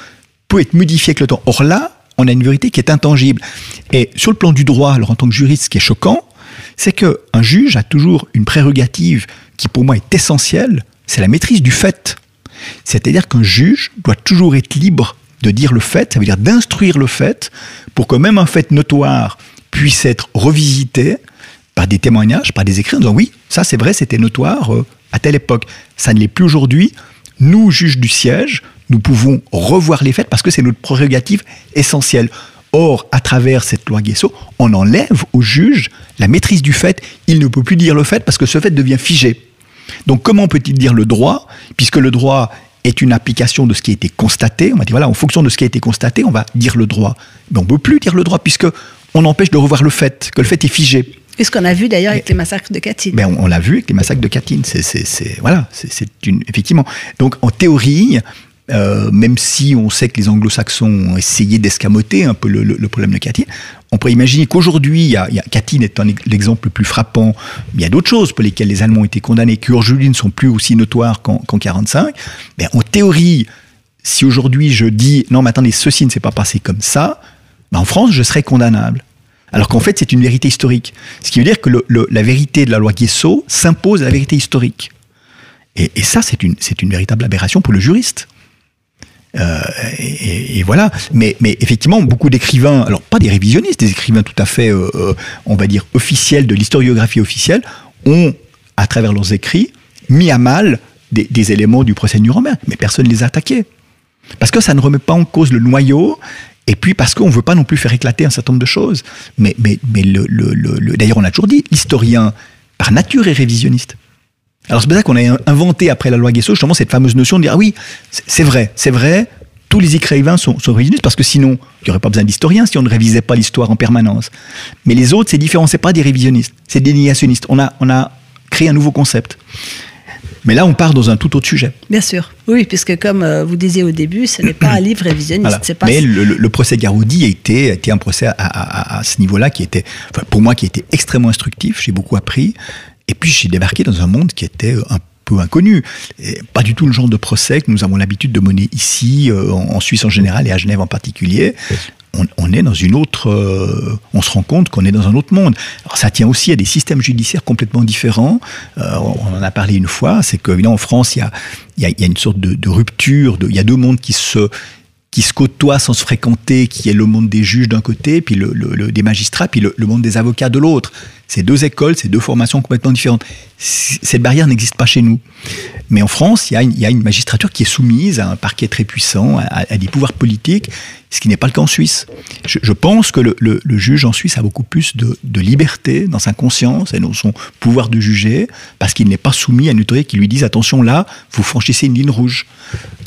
peut être modifiée avec le temps. Or là, on a une vérité qui est intangible. Et sur le plan du droit, alors en tant que juriste, ce qui est choquant, c'est que un juge a toujours une prérogative qui pour moi est essentielle, c'est la maîtrise du fait. C'est-à-dire qu'un juge doit toujours être libre de dire le fait, ça veut dire d'instruire le fait, pour que même un fait notoire puisse être revisité par des témoignages, par des écrits, en disant oui, ça c'est vrai, c'était notoire euh, à telle époque. Ça ne l'est plus aujourd'hui. Nous, juges du siège, nous pouvons revoir les faits parce que c'est notre prérogative essentielle. Or, à travers cette loi Guesso, on enlève au juge la maîtrise du fait. Il ne peut plus dire le fait parce que ce fait devient figé. Donc comment peut-il dire le droit, puisque le droit est une application de ce qui a été constaté. On va dire, voilà, en fonction de ce qui a été constaté, on va dire le droit. Mais on ne peut plus dire le droit, puisque on empêche de revoir le fait, que le fait est figé. Et ce qu'on a vu d'ailleurs avec les massacres de Katyn. Ben on, on l'a vu avec les massacres de Katyn. C'est, voilà, c'est, une, effectivement. Donc, en théorie, euh, même si on sait que les anglo-saxons ont essayé d'escamoter un peu le, problème de Katyn, on pourrait imaginer qu'aujourd'hui, il y a, Katyn est l'exemple le plus frappant, il y a d'autres choses pour lesquelles les Allemands ont été condamnés, qui aujourd'hui ne sont plus aussi notoires qu'en 1945. Mais en théorie, si aujourd'hui je dis non, mais attendez, ceci ne s'est pas passé comme ça, ben en France, je serais condamnable. Alors qu'en fait, c'est une vérité historique. Ce qui veut dire que la vérité de la loi Guesso s'impose à la vérité historique. Et, ça, c'est une véritable aberration pour le juriste. Euh, et, voilà. Mais, effectivement, beaucoup d'écrivains, alors pas des révisionnistes, des écrivains tout à fait, euh, euh, on va dire, officiels de l'historiographie officielle, ont, à travers leurs écrits, mis à mal des, éléments du procès de Nuremberg. Mais personne ne les a attaqués. Parce que ça ne remet pas en cause le noyau, et puis parce qu'on ne veut pas non plus faire éclater un certain nombre de choses. Mais, mais, mais le, le, d'ailleurs, on a toujours dit, l'historien, par nature, est révisionniste. Alors c'est pour ça qu'on a inventé après la loi Guesso justement cette fameuse notion de dire ah oui, c'est vrai, c'est vrai, tous les écrivains sont, sont révisionnistes parce que sinon il n'y aurait pas besoin d'historiens si on ne révisait pas l'histoire en permanence. Mais les autres c'est différent, c'est pas des révisionnistes, c'est des négationnistes. On a, on a créé un nouveau concept. Mais là, on part dans un tout autre sujet. Bien sûr, oui, puisque comme euh, vous disiez au début, ce n'est pas un livre révisionniste. Pas... Mais le, procès Garoudi a été, a été un procès à, ce niveau-là qui était, pour moi, qui était extrêmement instructif. J'ai beaucoup appris. Et puis j'ai débarqué dans un monde qui était un peu inconnu. Et pas du tout le genre de procès que nous avons l'habitude de mener ici, euh, en Suisse en général et à Genève en particulier. On, est dans une autre. Euh, on se rend compte qu'on est dans un autre monde. Alors ça tient aussi à des systèmes judiciaires complètement différents. Euh, on en a parlé une fois. C'est qu'évidemment en France, il y a, il y a, il y a une sorte de, de rupture. De, il y a deux mondes qui se qui se côtoient sans se fréquenter, qui est le monde des juges d'un côté, puis le, le, des magistrats, puis le, monde des avocats de l'autre. C'est deux écoles, c'est deux formations complètement différentes. Cette barrière n'existe pas chez nous. Mais en France, il y, a une, magistrature qui est soumise à un parquet très puissant, à, des pouvoirs politiques, ce qui n'est pas le cas en Suisse. Je, pense que le, juge en Suisse a beaucoup plus de, de, liberté dans sa conscience et dans son pouvoir de juger, parce qu'il n'est pas soumis à une autorité qui lui dise attention là, vous franchissez une ligne rouge.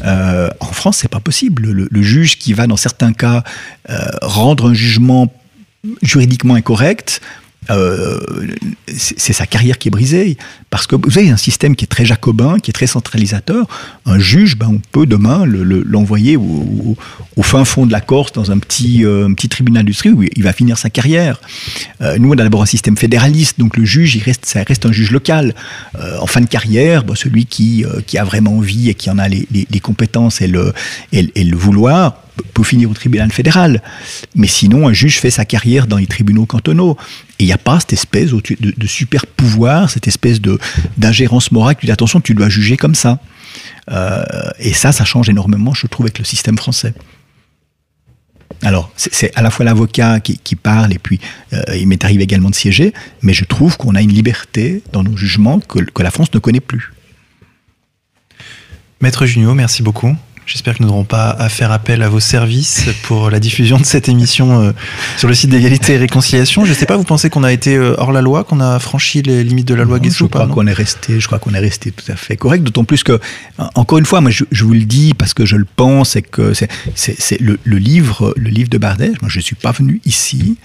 Euh, en France, c'est pas possible. Le, juge qui va, dans certains cas, euh, rendre un jugement juridiquement incorrect euh, c'est sa carrière qui est brisée. Parce que vous avez un système qui est très jacobin, qui est très centralisateur. Un juge, ben, on peut demain l'envoyer au, fin fond de la Corse, dans un petit, euh, petit tribunal d'industrie où il va finir sa carrière. Euh, nous, on a d'abord un système fédéraliste, donc le juge, il reste, ça reste un juge local. en fin de carrière, ben, celui qui, qui a vraiment envie et qui en a les, compétences et le, et le vouloir, peut finir au tribunal fédéral. Mais sinon, un juge fait sa carrière dans les tribunaux cantonaux. Et il n'y a pas cette espèce de, super pouvoir, cette espèce d'ingérence morale qui dit attention, tu dois juger comme ça. Euh, et ça, ça change énormément, je trouve, avec le système français. Alors, c'est à la fois l'avocat qui, parle, et puis euh, il m'est arrivé également de siéger, mais je trouve qu'on a une liberté dans nos jugements que, que la France ne connaît plus. Maître Junio, merci beaucoup. J'espère que nous n'aurons pas à faire appel à vos services pour la diffusion de cette émission euh, sur le site d'égalité et réconciliation. Je ne sais pas, vous pensez qu'on a été euh, hors la loi, qu'on a franchi les limites de la loi Guessou Je crois qu'on est resté, je crois qu'on est resté tout à fait correct. D'autant plus que, encore une fois, moi je, vous le dis parce que je le pense et que c'est le, livre, le livre de Bardet. Moi, je ne suis pas venu ici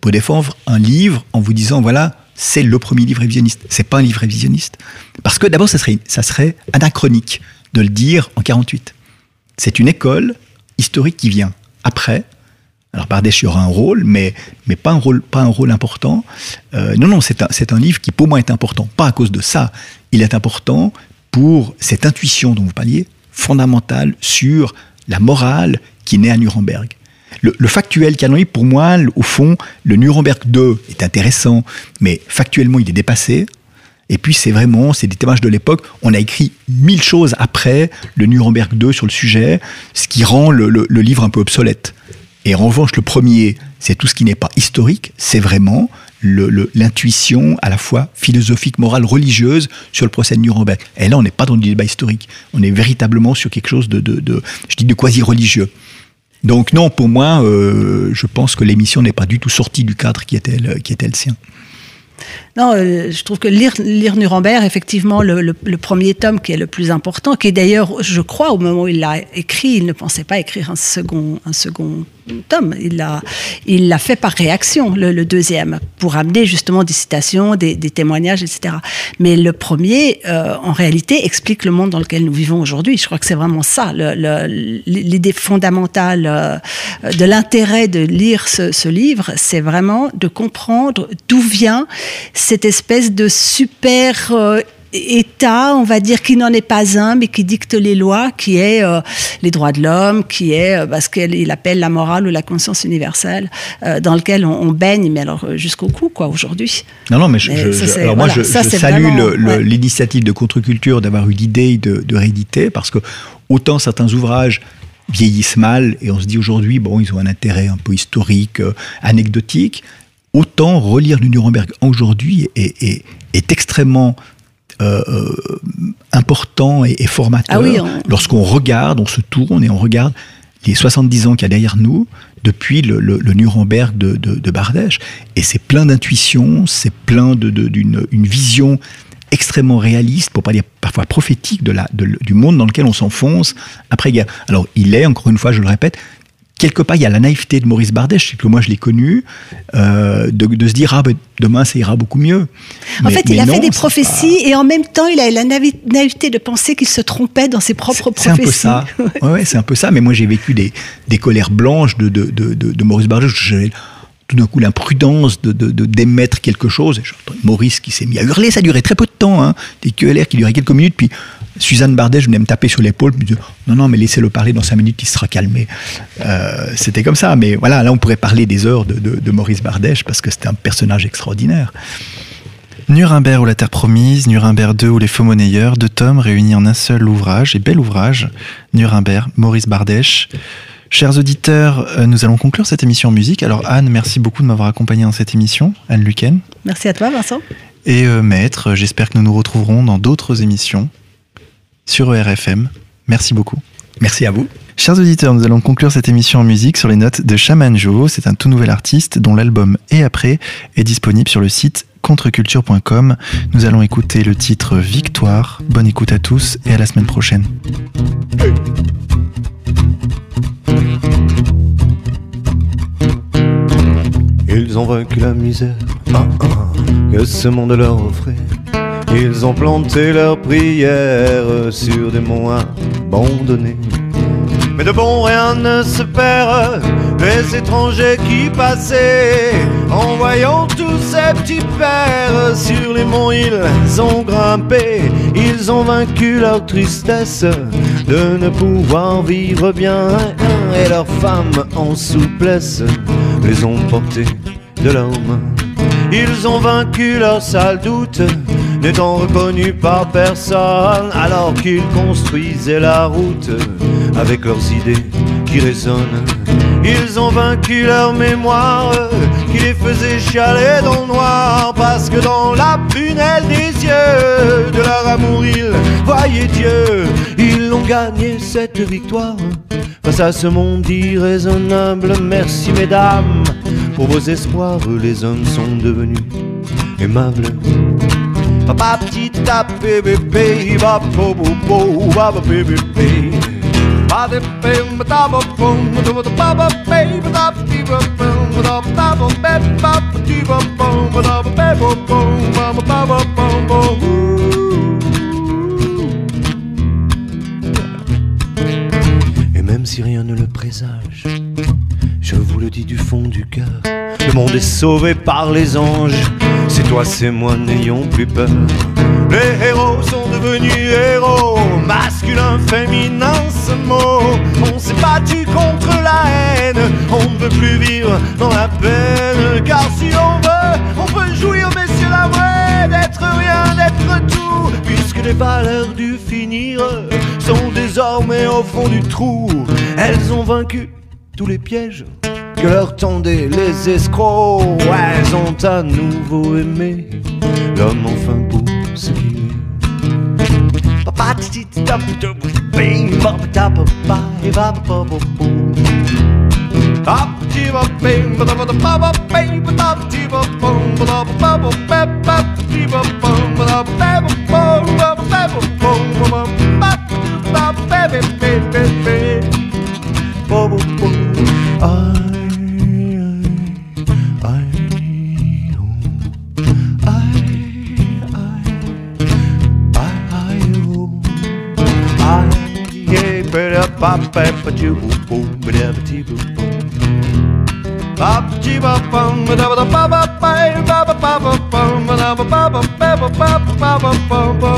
pour défendre un livre en vous disant voilà, c'est le premier livre révisionniste. C'est pas un livre révisionniste parce que d'abord, ça serait, ça serait anachronique de le dire en 48. C'est une école historique qui vient après. Alors Bardèche y aura un rôle, mais, mais pas, un rôle, pas un rôle important. Euh, non, non, c'est un, un, livre qui pour moi est important, pas à cause de ça. Il est important pour cette intuition dont vous parliez, fondamentale sur la morale qui naît à Nuremberg. Le, le factuel canonique, pour moi, au fond, le Nuremberg 2 est intéressant, mais factuellement, il est dépassé. Et puis c'est vraiment, c'est des témoignages de l'époque. On a écrit mille choses après le Nuremberg 2 sur le sujet, ce qui rend le, livre un peu obsolète. Et en revanche, le premier, c'est tout ce qui n'est pas historique, c'est vraiment l'intuition à la fois philosophique, morale, religieuse sur le procès de Nuremberg. Et là, on n'est pas dans du débat historique, on est véritablement sur quelque chose de, je dis, quasi-religieux. Donc non, pour moi, euh, je pense que l'émission n'est pas du tout sortie du cadre qui était le sien. Non, euh, je trouve que lire, Nuremberg, effectivement, le, premier tome qui est le plus important, qui d'ailleurs, je crois, au moment où il l'a écrit, il ne pensait pas écrire un un second tome. Il l'a, il fait par réaction, le, deuxième, pour amener justement des citations, des, témoignages, etc. Mais le premier, euh, en réalité, explique le monde dans lequel nous vivons aujourd'hui. Je crois que c'est vraiment ça, l'idée fondamentale euh, de l'intérêt de lire ce, ce livre, c'est vraiment de comprendre d'où vient cette espèce de super euh, État, on va dire, qui n'en est pas un, mais qui dicte les lois, qui est euh, les droits de l'homme, qui est euh, ce qu'il appelle la morale ou la conscience universelle, euh, dans lequel on, on, baigne, mais alors euh, jusqu'au cou, quoi, aujourd'hui. Non, non, mais, je, mais je, alors voilà, moi, je, je salue l'initiative ouais. de contre-culture d'avoir eu l'idée de, de rééditer, parce que autant certains ouvrages vieillissent mal, et on se dit aujourd'hui, bon, ils ont un intérêt un peu historique, anecdotique, autant relire le Nuremberg aujourd'hui est, est, est, extrêmement euh, important et, et formateur. Ah oui, on... Lorsqu'on regarde, on se tourne et on regarde les 70 ans qu'il y a derrière nous, depuis le, le, le Nuremberg de, de, de, Bardèche. Et c'est plein d'intuition, c'est plein d'une une vision extrêmement réaliste, pour pas dire parfois prophétique, de la, de, du monde dans lequel on s'enfonce après-guerre. Alors, il est, encore une fois, je le répète, quelque part, il y a la naïveté de Maurice Bardèche, c'est que moi je l'ai connu, euh, de, de, se dire ah ben, demain ça ira beaucoup mieux. En mais, fait, il a non, fait des prophéties pas... et en même temps, il a la naïveté de penser qu'il se trompait dans ses propres prophéties. C'est un peu ça. <laughs> ouais, ouais c'est un peu ça. Mais moi, j'ai vécu des, des colères blanches de, de, de, de Maurice Bardèche. J'avais tout d'un coup l'imprudence de, d'émettre quelque chose. Et Maurice qui s'est mis à hurler, ça durait très peu de temps. Hein. Des QLR qui duraient quelques minutes, puis Suzanne Bardet, je venais me taper sur l'épaule, me disait non, non, mais laissez-le parler dans cinq minutes, il sera calmé. Euh, c'était comme ça, mais voilà, là on pourrait parler des heures de, de, de Maurice Bardèche parce que c'était un personnage extraordinaire. Nuremberg ou la Terre Promise, Nuremberg 2 ou les Faux Monnayeurs, deux tomes réunis en un seul ouvrage, et bel ouvrage, Nuremberg, Maurice Bardèche. Chers auditeurs, euh, nous allons conclure cette émission en musique. Alors Anne, merci beaucoup de m'avoir accompagné dans cette émission, Anne Luquen. Merci à toi Vincent. Et euh, Maître, j'espère que nous nous retrouverons dans d'autres émissions sur ERFM. Merci beaucoup. Merci à vous. Chers auditeurs, nous allons conclure cette émission en musique sur les notes de Shaman Joe. C'est un tout nouvel artiste dont l'album Et après est disponible sur le site contreculture.com. Nous allons écouter le titre Victoire. Bonne écoute à tous et à la semaine prochaine. Ils ont vaincu la misère ah, ah, que ce monde leur offrait. Ils ont planté leurs prières sur des monts abandonnés. Mais de bon rien ne se perd, les étrangers qui passaient, en voyant tous ces petits pères sur les monts, ils ont grimpé, ils ont vaincu leur tristesse de ne pouvoir vivre bien, et leurs femmes en souplesse les ont portés de leurs mains. Ils ont vaincu leur sale doute, n'étant reconnus par personne, alors qu'ils construisaient la route avec leurs idées qui résonnent. Ils ont vaincu leur mémoire qui les faisait chialer dans le noir parce que dans la prunelle des yeux de leur amour ils voyaient Dieu. Ils ont gagné cette victoire face à ce monde irraisonnable. Merci mesdames pour vos espoirs, les hommes sont devenus aimables. Papa petit bébé, bébé. Et même si rien ne le présage, je vous le dis du fond du cœur, le monde est sauvé par les anges. C'est toi, c'est moi, n'ayons plus peur. Les héros sont devenus héros, masculin, féminin, ce mot. On s'est battu contre la haine, on ne peut plus vivre dans la peine. Car si on veut, on peut jouir, mais c'est la vraie d'être rien, d'être tout. Puisque les valeurs du finir sont désormais au fond du trou, elles ont vaincu tous les pièges que leur tendaient les escrocs. Elles ont à nouveau aimé l'homme enfin beau, bop bap ba choo boom boom ba da ba chee boom boom bop chee bop boom ba da ba da ba ba ba ba ba ba boom ba da ba ba ba ba ba ba ba ba ba ba